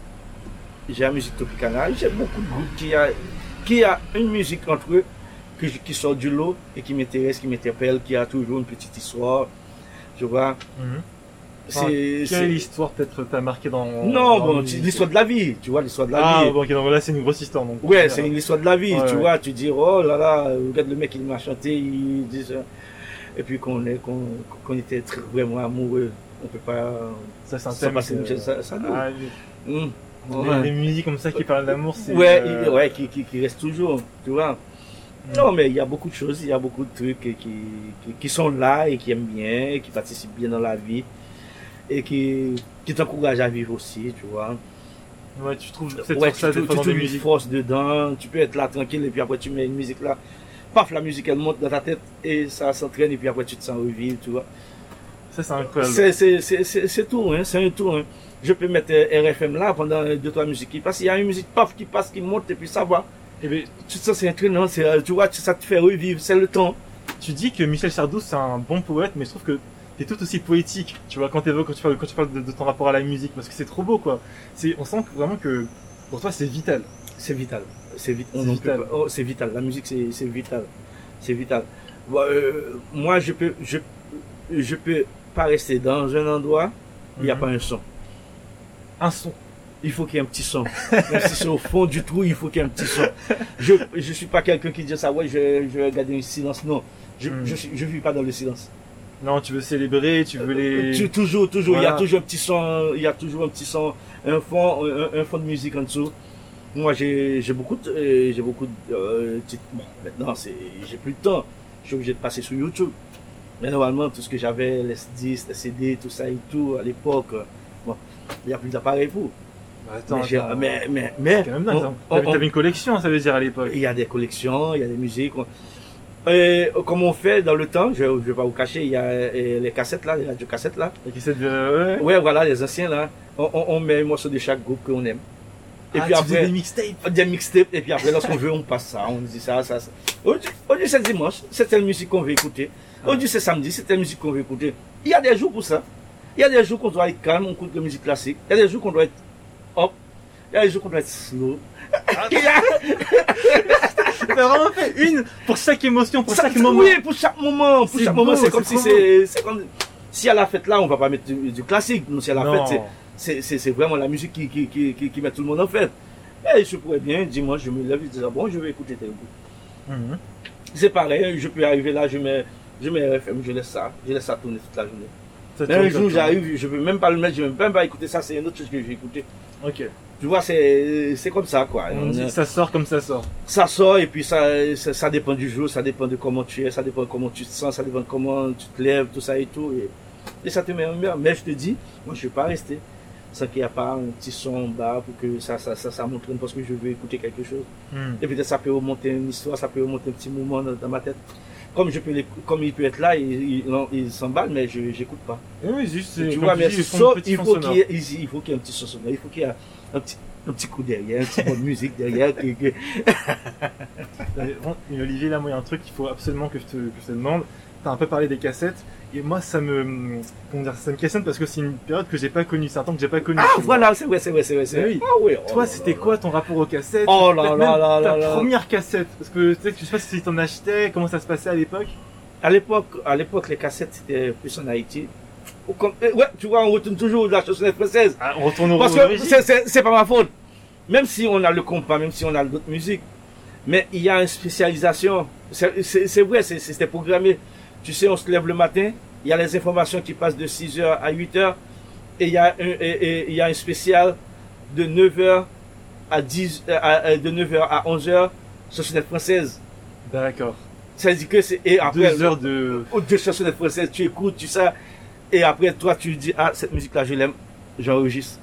J'ai la musique Tropicana. J'ai beaucoup de groupes qui a, qui a une musique entre eux que qui sort du lot et qui m'intéresse, qui m'interpelle, qui a toujours une petite histoire. Tu vois. Mhm. Quelle histoire peut-être t'as marqué dans... non, dans bon, l'histoire de la vie. Tu vois, l'histoire de la Ah, vie. bon, ok, donc là c'est une grosse histoire. Donc, Ouais, c'est une histoire de la vie, Ouais, tu ouais. vois. Tu dis, oh là là, regarde le mec, il m'a chanté, il dit ça. Et puis qu'on est, qu'on, qu'on était très, vraiment amoureux. On peut pas, Ça, c'est un thème. Sa- Sado. Ah, Hum. Ouais. les musiques comme ça qui parlent d'amour, c'est. Ouais, euh, ouais, qui, qui, qui reste toujours, tu vois. Mm. Non, mais il y a beaucoup de choses, il y a beaucoup de trucs qui, qui, sont là et qui aiment bien, qui participent bien dans la vie et qui, qui t'encouragent à vivre aussi, tu vois. Ouais, tu trouves cette Ouais, tu, des tu, tu des une force dedans, tu peux être là tranquille et puis après tu mets une musique là. Paf, la musique elle monte dans ta tête et ça s'entraîne et puis après tu te sens revivre, tu vois. Ça, c'est incroyable. C'est, tout, hein, c'est un tour. Hein. Je peux mettre euh, RFM là pendant deux, trois musiques qui passent. Il y a une musique paf qui passe, qui monte et puis ça va. Ben, Tu te sens, c'est entraînant, c'est, euh, tu vois, ça te fait revivre, c'est le temps. tu dis que Michel Sardou c'est un bon poète, mais je trouve que t'es tout aussi poétique. Tu vois, quand quand tu parles, quand tu parles de, de ton rapport à la musique, parce que c'est trop beau, quoi. C'est, on sent vraiment que pour toi c'est vital. C'est vital. C'est vit- vital. oh, c'est vital. La musique, c'est, c'est vital. C'est vital. Bon, euh, moi, je peux, je, je peux pas rester dans un endroit où il n'y a Mhm. pas un son. Un son. Il faut qu'il y ait un petit son. Même si c'est au fond du trou, il faut qu'il y ait un petit son. Je, je suis pas quelqu'un qui dit ça, ouais, je, je vais garder un silence. Non. Je, je, suis- je vis pas dans le silence. Non, tu veux célébrer, tu veux les. Tu- toujours, toujours, il y a toujours un petit son, il y a toujours un petit son, un fond, un, un fond de musique en dessous. Moi, j'ai, beaucoup de, euh, j'ai beaucoup de, euh. Bon, maintenant, c'est, j'ai plus de temps. Je suis obligé de passer sur YouTube. Mais normalement, tout ce que j'avais, les disques, les CD, tout ça et tout, à l'époque, euh, il n'y a plus d'appareil pour. Bah, attends, mais, attends. mais, mais, mais, quand même dingue. on- T'avais une collection, ça veut dire à l'époque. il y a des collections, il y a des musiques. Et comme on fait dans le temps, je ne vais pas vous cacher, il y a les cassettes là, les radiocassettes là. Qui essaie de. Ouais. Ouais, voilà, les anciens là. On, met un morceau de chaque groupe qu'on aime. Et Ah, puis après, des mixtapes. des mixtapes. Et puis après, lorsqu'on veut, on passe ça. On dit ça, ça, ça. Aujourd'hui, aujourd'hui, c'est dimanche. C'est telle musique qu'on veut écouter. Aujourd'hui, c'est samedi. C'est telle musique qu'on veut écouter. Il y a des jours pour ça. Il y a des jours qu'on doit être calme, on écoute de la musique classique. Il y a des jours qu'on doit être hop. Il y a des jours qu'on doit être slow. Il y a- vraiment fait une pour chaque émotion, pour Ça- chaque moment. Oui, pour chaque moment. Pour chaque moment, c'est comme si c'est, comme, si à la fête là, on va pas mettre du, du classique. Nous, si à la Non. fête, c'est, vraiment la musique qui, qui, qui, qui, qui met tout le monde en fête. Et je pourrais bien, dimanche, je me lève et dire, bon, je vais écouter groupe. Mhm. C'est pareil, je peux arriver là, je mets, je mets RFM, je laisse ça, je laisse ça tourner toute la journée. Un jour, j'arrive, je veux même pas le mettre, je veux même pas écouter ça, c'est une autre chose que je vais écouter. Ok. Tu vois, c'est, comme ça, quoi. On On- dit que ça sort comme ça sort. ça sort et puis ça, ça, ça dépend du jour, ça dépend de comment tu es, ça dépend de comment tu te sens, ça dépend de comment tu te lèves, tout ça et tout. Et, et ça te met en bien. Mais je te dis, moi je vais pas rester sans qu'il n'y a pas un petit son en bas pour que ça, ça, ça, ça m'entraîne parce que je veux écouter quelque chose. Mhm. Et peut-être ça peut remonter une histoire, ça peut remonter un petit moment dans, dans ma tête. Comme, je peux l'éc- comme il peut être là, il, il, il s'emballe, mais je j'écoute pas. Oui, juste, Tu vois, mais dis, petit il faut qu'il y ait, il, faut qu'il y ait un petit son sonore, il faut qu'il y ait un petit, un petit coup derrière, un petit peu de musique derrière. que- que- bon, Olivier, là, moi, il y a un truc qu'il faut absolument que je te, que je te demande. T'as un peu parlé des cassettes, et moi, ça me, comment dire, ça me questionne parce que c'est une période que j'ai pas connue, c'est un temps que j'ai pas connu. Ah, voilà, c'est vrai, c'est vrai, c'est vrai. vrai. oui. Ah, oui. oh Toi, là c'était là quoi ton rapport aux cassettes? Oh là là même là Ta là là. première cassette, parce que tu sais, je sais pas si t'en achetais, comment ça se passait à l'époque? À l'époque, à l'époque, les cassettes, c'était plus en Haïti. Eh, ouais, tu vois, on retourne toujours la chansonnette française. Ah, on retourne au Parce que c'est pas ma faute. Même si on a le compas, même si on a d'autres musiques, Mais il y a une spécialisation. C'est vrai, c'était programmé. Tu sais, on se lève le matin, il y a les informations qui passent de 6h à 8h, et il y a un, et, il y a un spécial de 9h à 10, à, de 9h à 11h sur Chansonnette Française. D'accord. Ça veut dire que c'est, et après, deux heures de, de Chansonnette Française, tu écoutes, tu sais, et après, toi, tu dis, ah, cette musique-là, je l'aime, j'enregistre.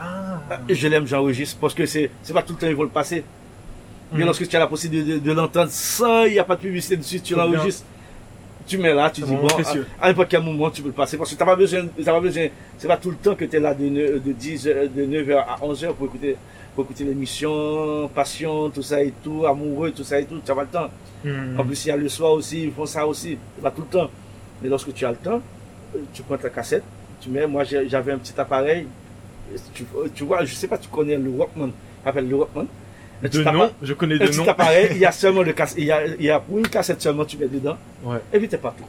Ah. Je l'aime, j'enregistre, parce que c'est, c'est pas tout le temps ils vont le passer. Mais mhm. lorsque tu as la possibilité de, l'entendre sans, il n'y a pas de publicité dessus, tu l'enregistres. Tu mets là, tu dis, bon, à, n'importe quel moment, tu peux le passer. Parce que t'as pas besoin, t'as pas besoin, c'est pas tout le temps que tu es là de, de 10, de 9h à 11h pour écouter, pour écouter l'émission, passion, tout ça et tout, amoureux, tout ça et tout, tu n'as pas le temps. Mhm. En plus, il y a le soir aussi, ils font ça aussi, pas tout le temps. Mais lorsque tu as le temps, tu prends ta cassette, tu mets, moi j'avais un petit appareil, tu, tu, vois, je sais pas, tu connais le Walkman, appelle le Walkman? De nom, je connais de nom. Petit appareil, il y a seulement le cassette, il y a, il y a une cassette seulement, tu mets dedans. Ouais. Et puis t'es partout.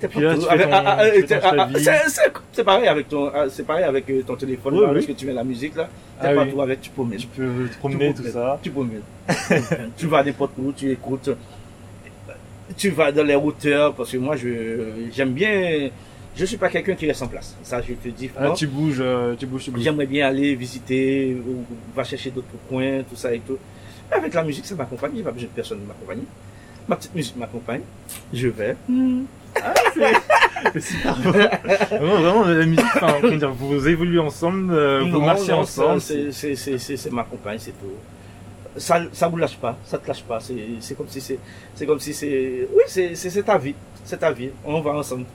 T'es partout. C'est pareil avec ton, ah, c'est pareil avec euh, ton téléphone, oui, lorsque tu mets la musique là. T'es ah, partout avec, tu promènes. Tu peux te promener, tout ça. Tu promènes. tu vas n'importe où, tu écoutes. Tu vas dans les hauteurs, parce que moi, je, j'aime bien, je suis pas quelqu'un qui reste en place. Ça, je te dis. Ah, tu bouges, euh, tu bouges, tu bouges. J'aimerais bien aller visiter, ou, va chercher d'autres coins, tout ça et tout. Mais avec la musique, ça m'accompagne. J'ai pas besoin de personne de m'accompagner. Ma petite musique m'accompagne. Je vais. Hmm. Ah, c'est vraiment, vraiment, la musique, enfin, dire, vous évoluez ensemble, euh, vous marchez ensemble. C'est, c'est, c'est, c'est ma compagne, c'est tout. Ça, ça vous lâche pas, ça te lâche pas. C'est, c'est comme si c'est, c'est comme si c'est, oui, c'est, c'est ta vie, c'est ta vie. On va ensemble.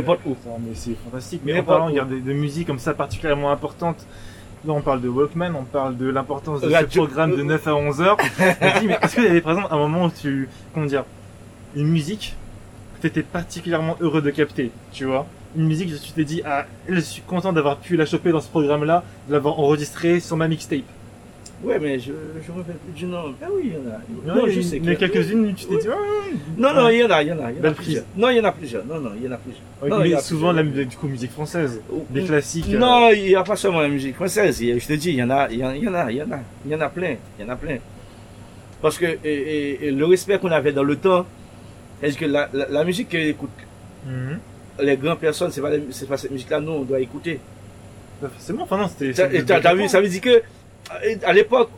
Où. mais c'est fantastique. Mais, en parlant de, de, musique comme ça particulièrement importante, là on parle de Walkman, on parle de l'importance de ce programme de 9 à 11 heures. mais est-ce qu'il y avait par exemple un moment où tu, comment dire, une musique que tu étais particulièrement heureux de capter, tu vois? Une musique que tu t'es dit, ah, je suis content d'avoir pu la choper dans ce programme-là, de l'avoir enregistrée sur ma mixtape. Ouais, mais je je rappelle plus du nom. Ah oui, il y en a. Non, je sais il y en a quelques-unes, tu t'es dit. non, non, il y en a, il y en a. Il y en a plusieurs. Non, il y en a plusieurs. Non, non, il y en a plusieurs. mais souvent, la, du coup, musique française. Des classiques. Non, il n'y a pas seulement la musique française. Je te dis, il y en a, il y en a, il y en a, il y en a plein. Il y en a plein. Parce que et, le respect qu'on avait dans le temps, est-ce que la, la, musique qu'elle écoute, mhm. les grandes personnes, c'est pas, pas cette musique-là, nous, on doit écouter. Forcément, enfin non, c'était. T'as vu, ça veut dire que à l'époque,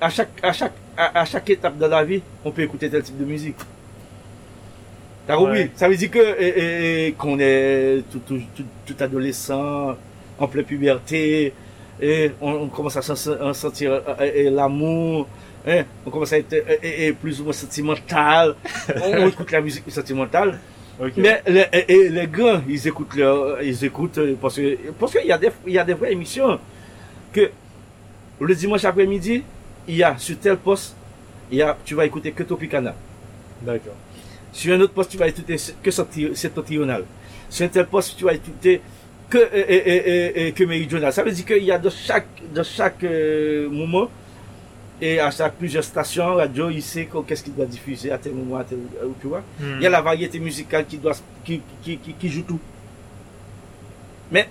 à chaque, à, chaque, à, chaque étape de la vie, on peut écouter tel type de musique. T'as compris? Ça veut dire que qu'on est tout, tout, tout, adolescent, en pleine puberté, et on, commence à, sentir l'amour, hein, on commence à être plus ou moins sentimental, on, écoute la musique sentimentale. Mais les, et, les gars, ils écoutent ils écoutent parce que parce qu'il y a des il y a des vraies émissions que le dimanche après-midi, il y a sur tel poste, il y a, tu vas écouter que Topicana. D'accord. Sur un autre poste, tu vas écouter que Septentrional. Sur un tel poste, tu vas écouter que, et, et, que Méridional. Ça veut dire qu'il y a de chaque, de chaque euh, moment, et à chaque plusieurs stations radio, il sait qu'est-ce qu'il doit diffuser à tel moment, à tel, euh, tu vois. Hmm. Il y a la variété musicale qui doit, qui, qui, qui, qui joue tout. Mais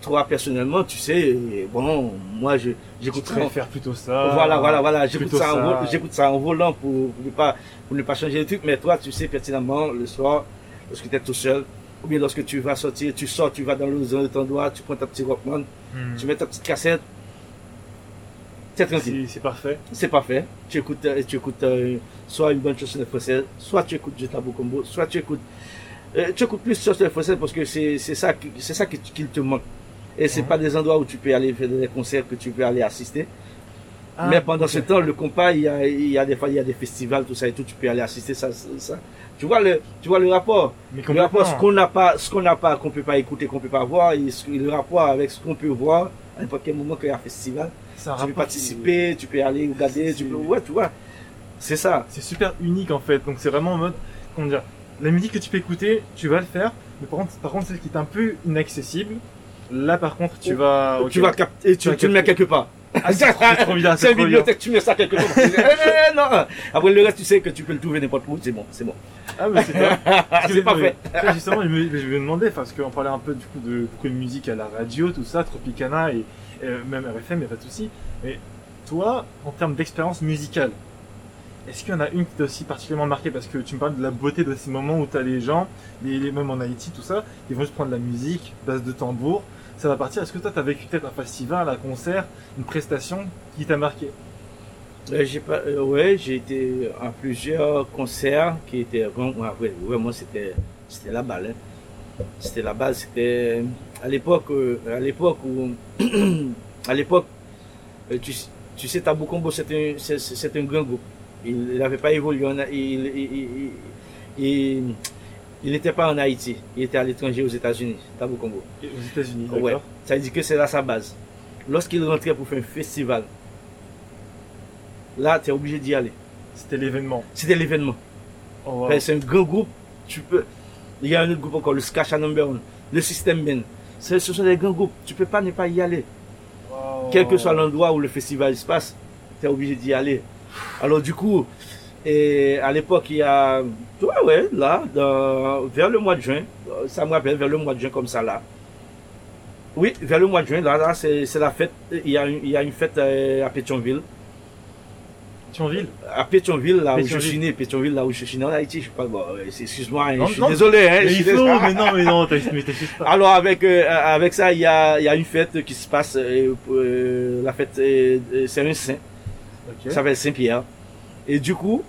toi personnellement, tu sais, bon, moi je j'écoute ça. faire plutôt ça. Voilà, voilà, voilà, j'écoute ça, En, j'écoute ça en volant pour, pour, ne pas pour ne pas changer le truc. Mais toi, tu sais pertinemment le soir, lorsque tu es tout seul, ou bien lorsque tu vas sortir, tu sors, tu vas dans le zone de ton doigt, tu prends ta petite Rockman, hmm. tu mets ta petite cassette. C'est tranquille. C'est parfait. C'est parfait. Tu écoutes, euh, tu écoutes euh, soit une bonne chanson française, soit tu écoutes du tabou combo, soit tu écoutes euh, tu écoutes plus chanson française parce que c'est ça, c'est ça qui, qui te manque. Et c'est pas des endroits où tu peux aller faire des concerts que tu peux aller assister. Ah, mais pendant ce temps, le compas, il y a, il y a des fois, il y a des festivals, tout ça et tout, tu peux aller assister ça, ça. Tu vois le, tu vois le rapport. Mais le rapport, ce qu'on n'a pas, ce qu'on n'a pas, qu'on peut pas écouter, qu'on peut pas voir, et le rapport avec ce qu'on peut voir à n'importe quel moment qu'il y a un festival. Tu peux participer, tu peux aller regarder, tu peux, ouais, tu vois. C'est ça. C'est super unique en fait. Donc c'est vraiment en mode, comment dire, la musique que tu peux écouter, tu vas le faire. Mais par contre, par contre, celle qui est un peu inaccessible, Là, par contre, tu vas. Tu vas capter, tu, tu le mets quelque part. Ah, c'est trop bien, c'est une bibliothèque, tu mets ça quelque part. Eh, eh, non. Après le reste, tu sais que tu peux le trouver n'importe où, c'est bon, c'est bon. Ah, mais c'est pas. c'est parfait. Justement, je me, je me demandais, parce qu'on parlait un peu du coup de beaucoup de musique à la radio, tout ça, Tropicana et, même RFM, il a pas de souci. Mais toi, en termes d'expérience musicale, Est-ce qu'il y en a une qui t'a aussi particulièrement marqué? Parce que tu me parles de la beauté de ces moments où tu as les gens, les, les, même en Haïti, tout ça, ils vont juste prendre de la musique, base de tambour, ça va partir. Est-ce que toi, tu as vécu peut-être un festival, un concert, une prestation qui t'a marqué? Euh, j'ai pas, euh, ouais, j'ai été à plusieurs concerts qui étaient ouais, vraiment c'était c'était la balle. Hein. C'était la base, c'était à l'époque euh, à l'époque où à l'époque tu, tu sais Tabou Combo c'est un c'est un grand groupe. Il n'avait pas évolué il, il, il, il n'était pas en Haïti, il était à l'étranger aux États-Unis, Tabou Combo. Aux États-Unis, Ouais. Ça veut dire que c'est là sa base. Lorsqu'il rentrait pour faire un festival, là, tu es obligé d'y aller. C'était l'événement. C'était l'événement. Oh, wow. C'est un grand groupe. Tu peux. Il y a un autre groupe encore, le Skacha Number One, le System Ben. Ce sont des grands groupes. Tu peux pas ne pas y aller. Wow. Quel que soit l'endroit où le festival se passe, tu es obligé d'y aller. Alors du coup, et à l'époque, il y a, ouais, ouais, là, dans, vers le mois de juin, ça me rappelle, vers le mois de juin comme ça là. Oui, vers le mois de juin, là, là c'est la fête, il y, a une, il y a une fête euh, à Pétionville. Pétionville? À Pétionville, là où je suis né, Pétionville, là où je suis né en Haïti, je sais pas, bon, excuse-moi, hein, je suis désolé, hein, mais je suis il faut, mais non, mais non, pas. Alors avec euh, avec ça, il y a, il y a une fête qui se passe, euh, euh, la fête, euh, c'est un saint, ça s'appelle Saint-Pierre. Et du coup,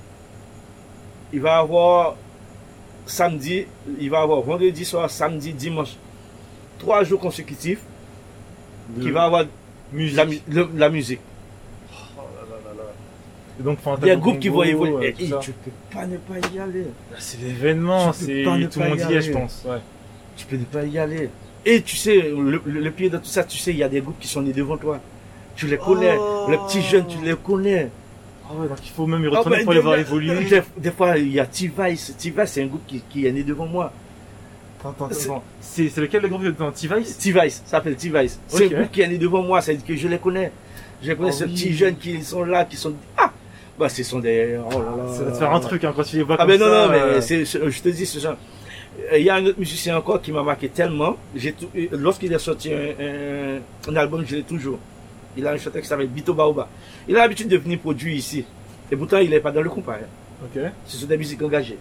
il va avoir samedi, il va avoir vendredi soir, samedi, dimanche, trois jours consécutifs, De qui va avoir musique. la, mu- le- la musique. Oh là là là là. Et donc, enfin, Il y a Tabou un groupe qui va évoluer. euh, Et, et tu peux pas ne pas y aller. Bah, C'est l'événement, c'est tout le monde y y est, je pense. Ouais. Tu peux ne pas y aller. Et tu sais, le, le, le pire de tout ça, tu sais, il y a des groupes qui sont nés devant toi. Tu les connais. Oh. Les petits jeunes, tu les connais. Ah ouais, donc il faut même y Ah retourner ben, pour les voir évoluer. Des, des fois, il y a T-Vice. T-Vice, c'est un groupe qui, qui est né devant moi. Attends, attends, C'est- lequel le groupe dans T-Vice? T-Vice, ça s'appelle T-Vice. C'est un groupe qui est né devant moi, c'est que je les connais. Je connais, Ah ces oui. petits jeunes qui sont là, qui sont. Ah Bah, ce sont des. Oh là là. Ça va te faire un truc hein, quand tu les vois Ah, comme ben non, ça. non, mais euh, c'est, c'est- je te dis, ce genre. Euh, Il y a un autre musicien encore qui m'a marqué tellement. Euh, lorsqu'il a sorti un, un- un album, je l'ai toujours. Il a un chanteur qui s'appelle Bito Baoba. Il a l'habitude de venir produire ici. Et pourtant, il n'est pas dans le compas. hein. Ok. Ce sont des musiques engagées.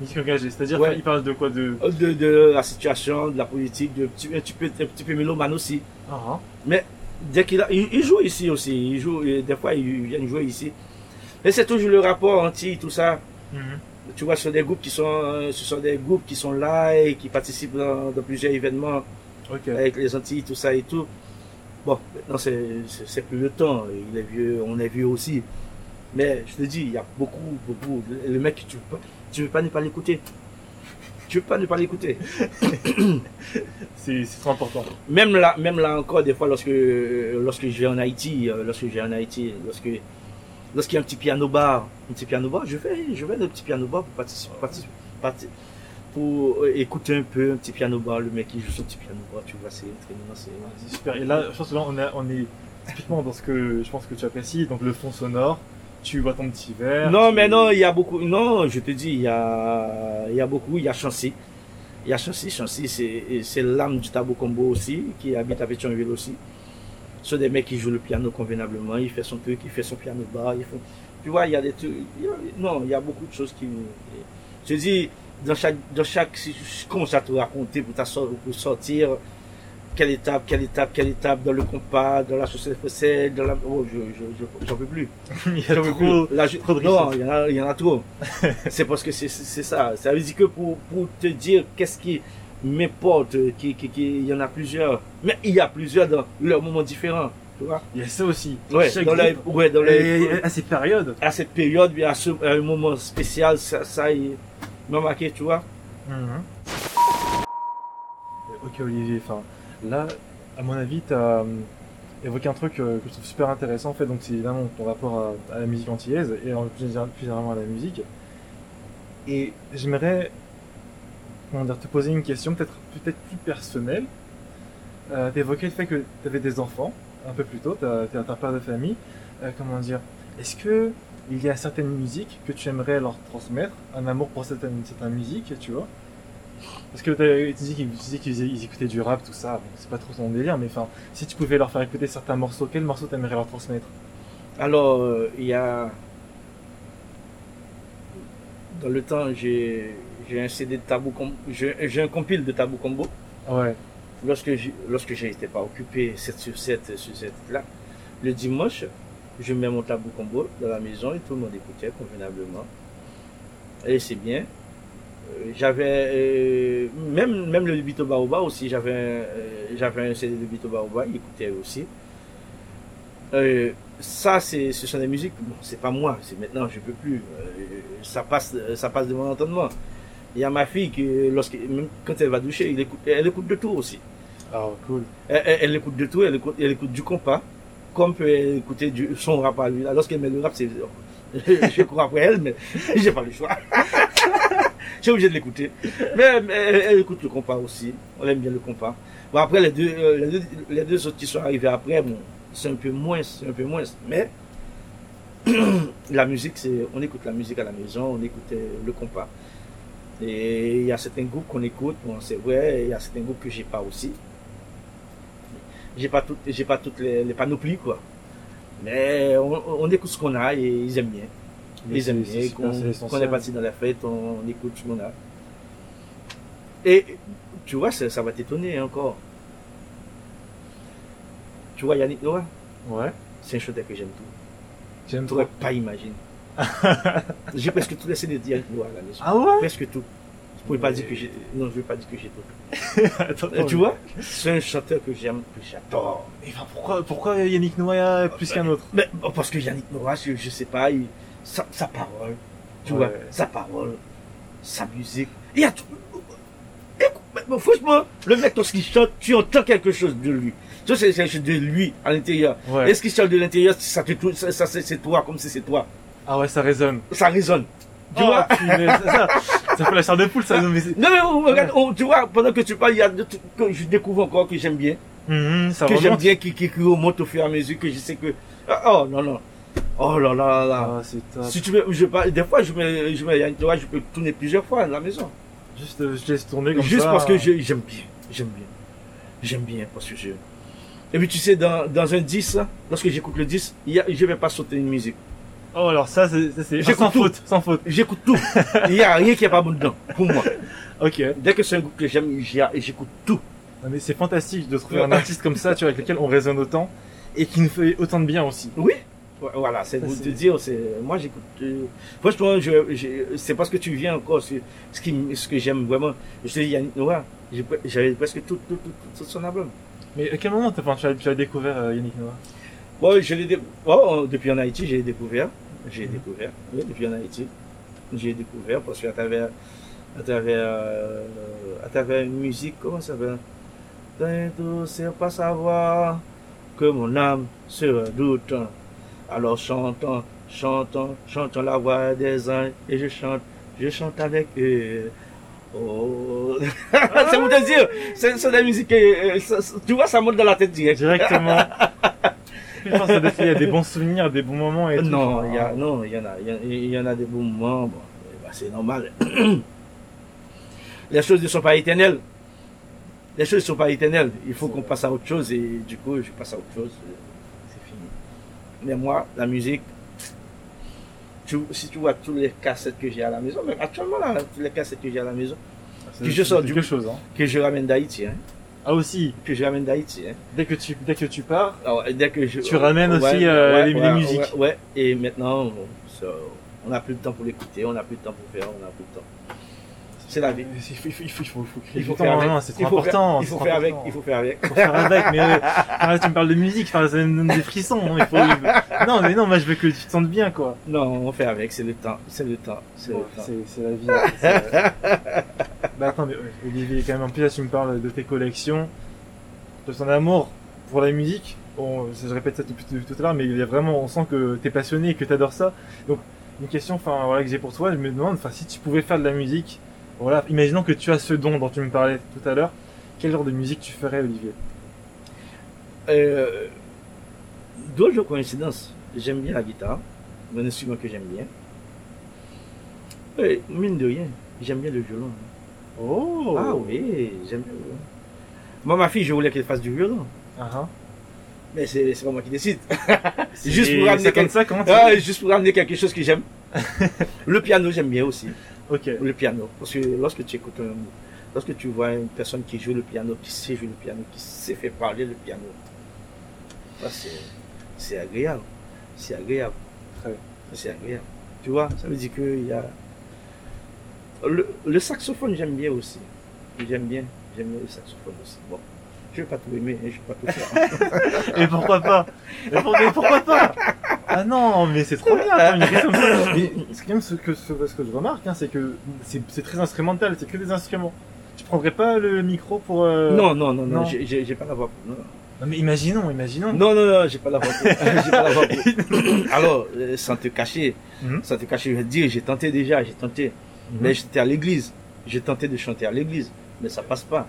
Musique engagée, c'est-à-dire Ouais. qu'il parle de quoi de... De, de la situation, de la politique, de, un petit- un petit peu, un petit peu mélomane aussi. Ah, hein. Mais dès qu'il a, il, il joue ici aussi. Il joue, des fois, il vient jouer ici. Mais c'est toujours le rapport anti, tout ça. Mhm. Tu vois, ce sont des groupes qui sont, euh, ce sont des groupes qui sont là et qui participent dans, dans plusieurs événements avec les Antilles, tout ça et tout. Bon, maintenant c'est, plus le temps. Il est vieux, on est vieux aussi. Mais je te dis, il y a beaucoup, beaucoup. Le mec, tu veux pas, tu veux pas ne pas l'écouter. Tu veux pas ne pas l'écouter. C'est c'est trop important. Même là, même là encore, des fois, lorsque, lorsque je vais en Haïti, euh, lorsque je vais en Haïti, lorsque, lorsqu'il y a un petit piano bar, un petit piano bar, je vais, je vais dans le petit piano bar pour participer, participer- parti- pour euh, écouter un peu un petit piano bar, le mec qui joue son petit piano bar, tu vois, c'est très c'est, super. Et là, je pense que là, on, est- on est typiquement dans ce que je pense que tu apprécies, donc le fond sonore. Tu vois ton petit verre. Non, tu- mais non, il y a beaucoup. Non, je te dis, il y a, il y a beaucoup. Il y a Chancy. Il y a Chancy. Chancy, c'est, l'âme du Tabou Combo aussi, qui habite à Pétionville aussi. Ce sont des mecs qui jouent le piano convenablement. Il fait son truc, il fait son piano bar. Il fait... Tu vois, il y a des trucs. il y a- Non, il y a beaucoup de choses qui. Je te dis, dans chaque, dans chaque, commence à te raconter pour, ta pour sortir, quelle étape, quelle étape, quelle étape dans le compas, dans la société française, dans la. Oh, je, je, je- j'en peux plus. il y a J'en trop. plus. Là, je- trop de non, il y, en a, il y en a trop. c'est parce que c'est c'est- ça. Ça veut dire que pour, pour te dire qu'est-ce qui m'importe, qui, qui, qui- il y en a plusieurs. Mais il y a plusieurs dans leurs moments différents. Tu vois Il y a ça aussi. Ouais, Chaque dans les, ouais, dans les, à ces périodes. à cette période, à, ce, à un moment spécial, ça, ça il m'a marqué, tu vois. Ok Olivier, enfin là, à mon avis, tu as évoqué un truc euh, que je trouve super intéressant en fait, donc c'est évidemment ton rapport à, à la musique antillaise et en plus, général- plus généralement à la musique. Et j'aimerais comment dire, te poser une question peut-être peut-être plus personnelle. Euh, tu évoqué le fait que tu avais des enfants un peu plus tôt, tu es un père de famille. Euh, comment dire Est-ce que il y a certaines musiques que tu aimerais leur transmettre, un amour pour certaines, certaines musiques, tu vois parce que tu dis qu'ils écoutaient du rap, tout ça, bon, c'est pas trop son délire, mais enfin, si tu pouvais leur faire écouter certains morceaux, quel morceau t'aimerais leur transmettre? Alors, euh, il y a. dans le temps, j'ai j'ai un CD de tabou, j'ai un compile de tabou combo. Ouais. Lorsque lorsque j'étais pas occupé 7 sur 7 sur cette là, le dimanche, je mets mon tabou combo dans la maison et tout le monde écoutait convenablement. Et c'est bien. Euh, j'avais euh, même même le Bito Baoba aussi, j'avais euh, j'avais un CD de Bito Baoba, il écoutait aussi. ça c'est ce sont des musiques, bon, c'est pas moi, c'est maintenant je peux plus. ça passe ça passe de mon entendement. Il y a ma fille qui lorsque même quand elle va doucher, elle écoute, elle écoute de tout aussi. Ah cool. Elle, écoute de tout, elle écoute, elle écoute du compas, comme peut écouter du, son rap à lui. Lorsqu'elle met le rap, c'est je cours après elle, mais j'ai pas le choix. j'ai obligé de l'écouter. Mais, elle, écoute le compas aussi. On aime bien le compas. Bon, après, les deux, euh, les deux, les deux autres qui sont arrivés après, bon, c'est un peu moins, c'est un peu moins. Mais, la musique, c'est, on écoute la musique à la maison, on écoute le compas. Et il y a certains groupes qu'on écoute, bon, c'est vrai, il y a certains groupes que j'ai pas aussi. J'ai pas toutes, j'ai pas toutes les, les panoplies, quoi. Mais on, écoute ce qu'on a et ils aiment bien. ils aiment bien. Qu'on est, parti dans la fête, on, écoute ce qu'on a. Et tu vois, ça, va t'étonner encore. Tu vois Yannick Noah? Ouais. C'est un chanteur que j'aime tout. J'aime Tu pas imaginer. j'ai presque tout laissé de Yannick Noah maison. Ah ouais? Presque tout. Je pouvais pas dire que j'ai. Non, je vais pas dire que j'ai tout. tu vois C'est un chanteur que j'aime, que j'adore. pourquoi, pourquoi Yannick Noah plus qu'un autre? Mais, Parce que Yannick Noah, je, je sais pas, sa, parole, tu vois, sa parole, sa musique. Il y a tout. franchement, le mec, lorsqu'il chante, tu entends quelque chose de lui. Tu sais, c'est quelque chose de lui à l'intérieur. Est-ce qu'il chante de l'intérieur, ça, ça, c'est toi, comme si c'est toi. Ah ouais, ça résonne. Ça résonne. Tu oh, vois ça, ça, fait la chair de poule, ça. Mais non, mais oh, regarde, oh, tu vois, pendant que tu parles, il y a trucs que je découvre encore que j'aime bien. Mm ça que j'aime bien, qui, qui, qui remonte au fur et à mesure, que je sais que. Oh non, non. Oh là là là. Ah. Si tu veux, je, des fois, je mets, je mets, tu vois, je peux tourner plusieurs fois à la maison. Juste, euh, je laisse tourner comme Juste ça. Juste parce que j'aime bien. J'aime bien. J'aime bien parce que je. Et puis tu sais, dans, dans un 10, lorsque j'écoute le 10, je ne vais pas sauter une musique. Oh, alors ça, c'est sans faute, sans faute. J'écoute tout. Il n'y a rien qui est pas bon dedans, pour moi. Ok. Dès que c'est un groupe que j'aime, j'écoute tout. Non, mais c'est fantastique de trouver un artiste comme ça, tu vois, avec lequel on résonne autant et qui nous fait autant de bien aussi. Oui. Voilà, c'est vous te dire, c'est moi j'écoute. Euh, franchement, je, c'est parce que tu viens encore, ce qui, ce que j'aime vraiment. Je te dis, Yannick Noah, j'avais presque tout, tout, tout, tout, son album. Mais à quel moment tu as, tu as découvert euh, Yannick Noah? Bon, je l'ai oh, depuis en Haïti, j'ai découvert. J'ai mhm. découvert. Oui, depuis en Haïti. J'ai découvert parce qu'à travers, à travers, euh, à travers une musique, comment ça s'appelle? C'est pas savoir que mon âme se redoute. Alors chantons, chantons, chantons la voix des anges et je chante, je chante avec eux. Oh, c'est vous te dire, c'est la musique, euh, tu vois, ça monte dans la tête direct. Directement. Je pense qu'il y a des bons souvenirs, des bons moments et tout. Non, il y a, non, il y en a, il y en a des bons moments. Bon, bah, c'est normal. Les choses ne sont pas éternelles. Les choses ne sont pas éternelles. Il faut qu'on passe à autre chose et du coup, je passe à autre chose. C'est fini. Mais moi, la musique, si tu vois tous les cassettes que j'ai à la maison, même actuellement là, tous les cassettes que j'ai à la maison, que je sors du chose, hein. que je ramène d'Haïti. Hein. Ah aussi Que je ramène d'Haïti. Hein. Dès que tu dès que tu pars, Alors, dès que je, tu ramènes aussi euh, les, musiques. Ouais, et maintenant, on n'a plus le temps pour l'écouter, on n'a plus le temps pour faire, on n'a plus le temps. C'est la vie. Il faut, il faut, il faut, il faut, faire c'est trop important. il faut faire avec, il faut faire avec. Il faut faire avec, mais euh, tu me parles de musique, ça me donne des frissons. Hein, il faut, non, mais non, moi je veux que tu te sentes bien, quoi. Non, on fait avec, c'est le temps, c'est le temps, c'est la vie. bah attends, mais Olivier, quand même, en plus, tu me parles de tes collections, de ton amour pour la musique. Bon, je répète ça depuis tout à l'heure, mais il y a vraiment, on sent que t'es passionné et que t'adores ça. Donc, une question, enfin, voilà, que j'ai pour toi, je me demande, enfin, si tu pouvais faire de la musique, voilà, imaginons que tu as ce don dont tu me parlais tout à l'heure, quel genre de musique tu ferais, Olivier? Euh, D'autres coïncidences. J'aime bien la guitare, un instrument que j'aime bien. Et, mine de rien, j'aime bien le violon. Oh Ah oui, j'aime bien le violon. Moi, ma fille, je voulais qu'elle fasse du violon. Uh -huh. Mais c'est pas moi qui décide. juste, pour ramener quelque... ah, juste pour ramener quelque chose que j'aime. le piano, j'aime bien aussi. Ok. Le piano. Parce que lorsque tu écoutes un, lorsque tu vois une personne qui joue le piano, qui sait jouer le piano, qui sait faire parler le piano, ça, c'est, agréable. C'est agréable. C'est agréable. Tu vois, ça veut dire qu'il y a. Le, le saxophone, j'aime bien aussi. J'aime bien. J'aime bien le saxophone aussi. Bon. Je vais pas tout aimer, hein, je vais pas tout faire. Et pourquoi pas? Mais pour- mais pourquoi pas? Ah non, mais c'est trop bien. comme ça. Mais c'est quand même ce que, ce, ce que je remarque, hein, c'est que c'est c'est très instrumental, c'est que des instruments. Tu prendrais pas le micro pour... euh, Non, non, non, non, Non. j'ai- j'ai j'ai pas la voix pour. Non, Non, mais imaginons, imaginons. non, non, non, j'ai pas la voix pour. j'ai pas la voix pour. Alors, euh, sans te cacher, Mhm. sans te cacher, je vais te dire, j'ai tenté déjà, j'ai tenté. Mhm. Mais j'étais à l'église. J'ai tenté de chanter à l'église, mais ça passe pas.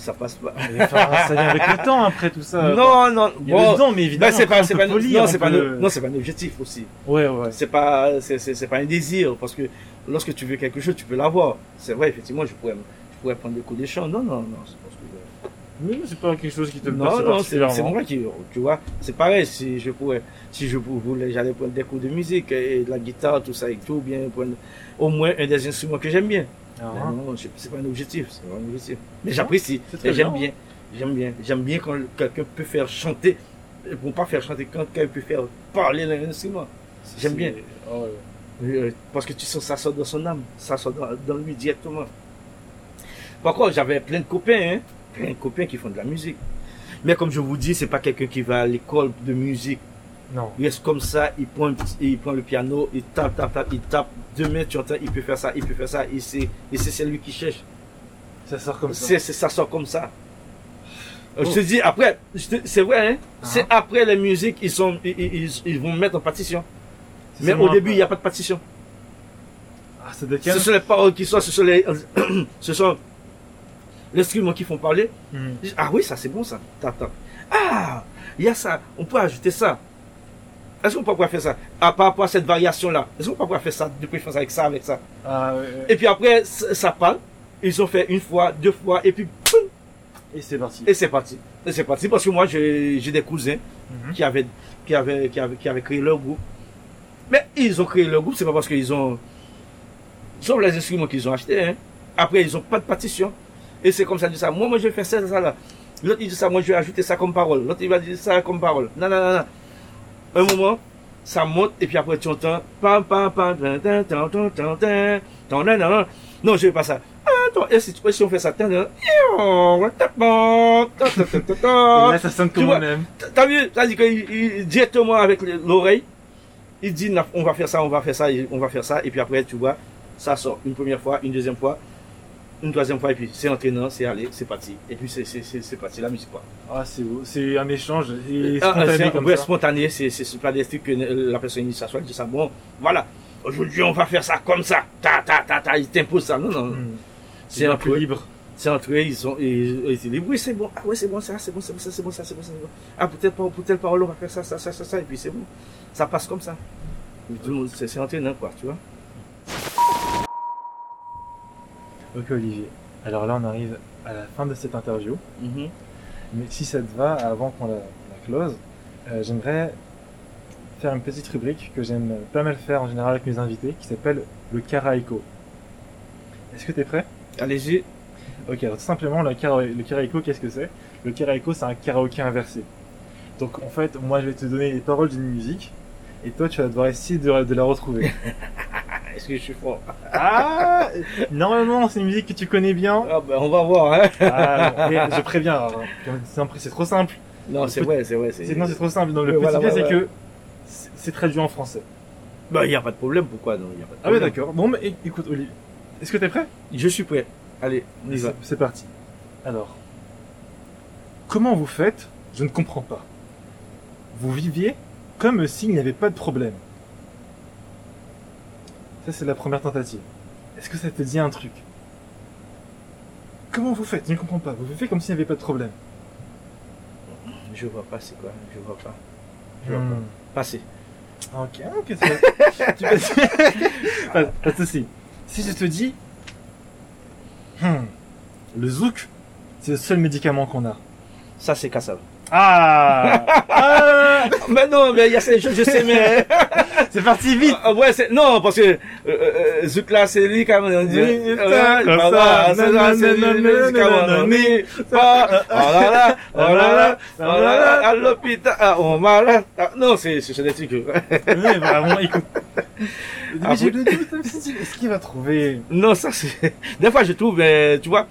Ça passe pas. Ça vient avec le temps après tout ça. non, non, Il y a le mais évidemment. Ben, c'est pas, c'est pas, non, on c'est pas, le- le- non, c'est pas un objectif aussi. Ouais, ouais. C'est pas, c'est, c'est, pas un désir, parce que lorsque tu veux quelque chose, tu peux l'avoir. C'est vrai, effectivement, je pourrais, je pourrais prendre des coups des chants. Non, non, non, c'est parce que, Mais c'est pas quelque chose qui te non, non, c'est moi qui, tu vois, c'est pareil, si je pourrais, si je voulais, j'allais prendre des cours de musique, et de la guitare, tout ça et tout, bien prendre au moins un des instruments que j'aime bien. Ah, Mais hein. non, c'est pas un objectif, c'est pas un objectif. Mais j'apprécie, j'aime bien. j'aime bien, j'aime bien quand quelqu'un peut faire chanter, bon pas faire chanter, quand quelqu'un peut faire parler l'instrument. J'aime C'est- bien. Ah ouais. Parce que tu sens ça sort dans son âme, ça sort dans, dans lui directement. Par contre, j'avais plein de copains, hein, plein de copains qui font de la musique. Mais comme je vous dis, c'est pas quelqu'un qui va à l'école de musique. Non. Il reste comme ça, il prend, il prend le piano, il tape, tape, tape, il tape. Demain, tu entends, il peut faire ça, il peut faire ça, et c'est, et c'est lui qui cherche. Ça sort comme ça. C'est, c'est- ça sort comme ça. Euh, Oh. Je te dis, après, c'est vrai, hein, Ah. c'est après les musiques, ils sont, ils, ils, ils- vont mettre en partition. Mais au début, il n'y a pas de partition. Ah, c'est de Ce quel sont les paroles qui sont, ce sont les, ce sont les instruments qui font parler. Hmm. Ah oui, ça c'est bon ça. Tap, tap. Ah, il y a ça. On peut ajouter ça. Est-ce qu'on peut pouvoir faire ça? Ah, Par rapport à cette variation-là, est-ce qu'on peut pouvoir faire ça? De préférence avec ça, avec ça Ah, ouais. Et puis après, ça parle. Ils ont fait une fois, deux fois, et puis Et c'est parti. et c'est parti. Et c'est parti parce que moi, j'ai des cousins Mhm. qui avaient, qui avaient, qui avaient, qui avaient créé leur groupe. Mais ils ont créé leur groupe, c'est pas parce qu'ils ont, sauf les instruments qu'ils ont achetés, hein. Après, ils ont pas de partition. Et c'est comme ça, disent ça. Moi, moi, je vais faire ça, ça, là. L'autre, il dit ça, moi, je vais ajouter ça comme parole. L'autre, il va dire ça comme parole. Non, non, non, non un moment, ça monte, et puis après, tu entends, pam, pam, pam, non, je veux pas ça. Attends, si, on fait ça, là, ça sonne. T'as vu, ça dit directement avec l'oreille, il dit, on va faire ça, on va faire ça, on va faire ça, et puis après, tu vois, ça sort une première fois, une deuxième fois, une troisième fois, et puis c'est entraînant, c'est aller, c'est parti, et puis c'est parti la musique quoi. Ah, c'est beau. C'est un échange et Ah, spontané c'est comme ouais, ça. spontané, c'est pas des trucs que la personne il s'assoit, il dit ça bon, voilà, aujourd'hui on va faire ça comme ça, ta ta ta ta, il t'impose ça, non non. Hmm. c'est un peu libre. c'est entre eux, ils ont, ils, ils disent, oui, c'est bon, ah ouais, c'est bon, ça, c'est bon, c'est bon, ça, c'est bon, ça, c'est bon, c'est bon. Ah, peut-être pour, pour telle parole, on va faire ça, ça, ça, ça, ça, et puis c'est bon. Ça passe comme ça. Et tout le monde, c'est entraînant, quoi, tu vois. Ok, Olivier. Alors là, on arrive à la fin de cette interview. Mhm. Mais si ça te va, avant qu'on la, la close, euh, j'aimerais faire une petite rubrique que j'aime pas mal faire en général avec mes invités, qui s'appelle le karaïko. Est-ce que tu es prêt? Allez-y. Ok, alors tout simplement, le, kara- le karaïko, qu'est-ce que c'est? Le karaïko, c'est un karaoké inversé. Donc en fait, moi je vais te donner les paroles d'une musique, et toi tu vas devoir essayer de, de la retrouver. Ah, Est-ce que je suis fort ah Normalement, c'est une musique que tu connais bien. Ah, ben, on va voir, hein. Ah, et je préviens, alors, c'est trop simple. Non, c'est vrai, c'est vrai. C'est- Non, c'est trop simple. Donc, le petit voilà, c'est que c'est c'est traduit en français. Bah, il n'y a pas de problème, pourquoi non y a pas de Ah oui, problème. d'accord. Bon, mais é- écoute, Olivier, est-ce que t'es prêt? Je suis prêt. Allez, on y va. C'est- C'est parti. Alors, comment vous faites? Je ne comprends pas. Vous viviez comme s'il n'y avait pas de problème. Ça, c'est la première tentative. Est-ce que ça te dit un truc? Comment vous faites? Je ne comprends pas. Vous vivez comme s'il n'y avait pas de problème. Je vois pas, c'est quoi Je vois pas. Je vois Hmm. pas. Passez. Ok, ok, ça- tu pas, pas de souci. Si je te dis, Hmm, le zouk, c'est le seul médicament qu'on a. Ça, c'est Kassav. Ah, Ah mais non, mais il y a ces choses, je sais, mais. c'est parti vite. Ah, ouais, c'est, non, parce que, euh, euh, Zoukla, c'est lui, oh oh oh ah, là. Ah, Non, c'est, c'est des trucs. Oui, vraiment, écoute. Mais oui. le même est-ce qu'il va trouver Non, ça c'est. Des fois, je trouve, tu vois,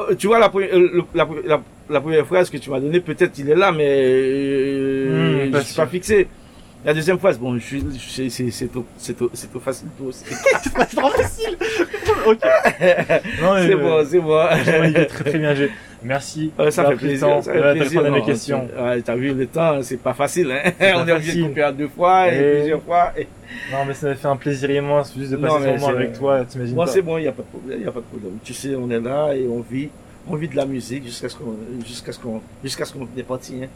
euh, tu vois la, première- euh, le- la, la, la première phrase que tu m'as donnée, peut-être il est là, mais euh, je pas suis pas fixé. La deuxième phrase, bon, c'est c'est trop, c'est trop, c'est trop facile. C'est trop facile. ok. C'est euh, bon, c'est bon. est très très bien joué. Merci. Ouais, ça fait plaisir. Ça fait plaisir. mes non, questions. t'as vu le temps, c'est pas facile, hein. pas On est obligé de couper à deux fois et, plusieurs fois. Non, mais ça m'a fait un plaisir immense juste de Non, passer ce moment avec toi. T'imagines pas. c'est bon, il y a pas de problème, il y a pas de problème. Tu sais, on est là et on vit, on vit de la musique jusqu'à ce qu'on, jusqu'à ce qu'on, jusqu'à ce qu'on est parti, hein.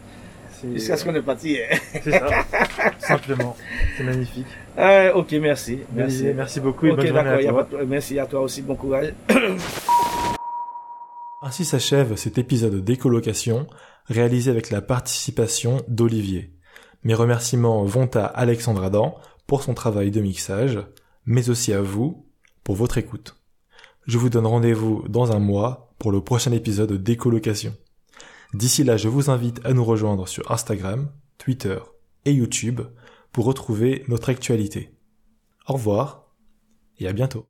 Jusqu'à ce qu'on est parti. hein. C'est ça. Simplement. C'est magnifique. Euh, ok, merci. Merci, Merci. merci beaucoup et bonne journée à toi. pas merci à toi aussi, bon courage. Ainsi s'achève cet épisode d'écolocation réalisé avec la participation d'Olivier. Mes remerciements vont à Alexandre Adam pour son travail de mixage, mais aussi à vous pour votre écoute. Je vous donne rendez-vous dans un mois pour le prochain épisode d'écolocation. D'ici là, je vous invite à nous rejoindre sur Instagram, Twitter et YouTube pour retrouver notre actualité. Au revoir et à bientôt.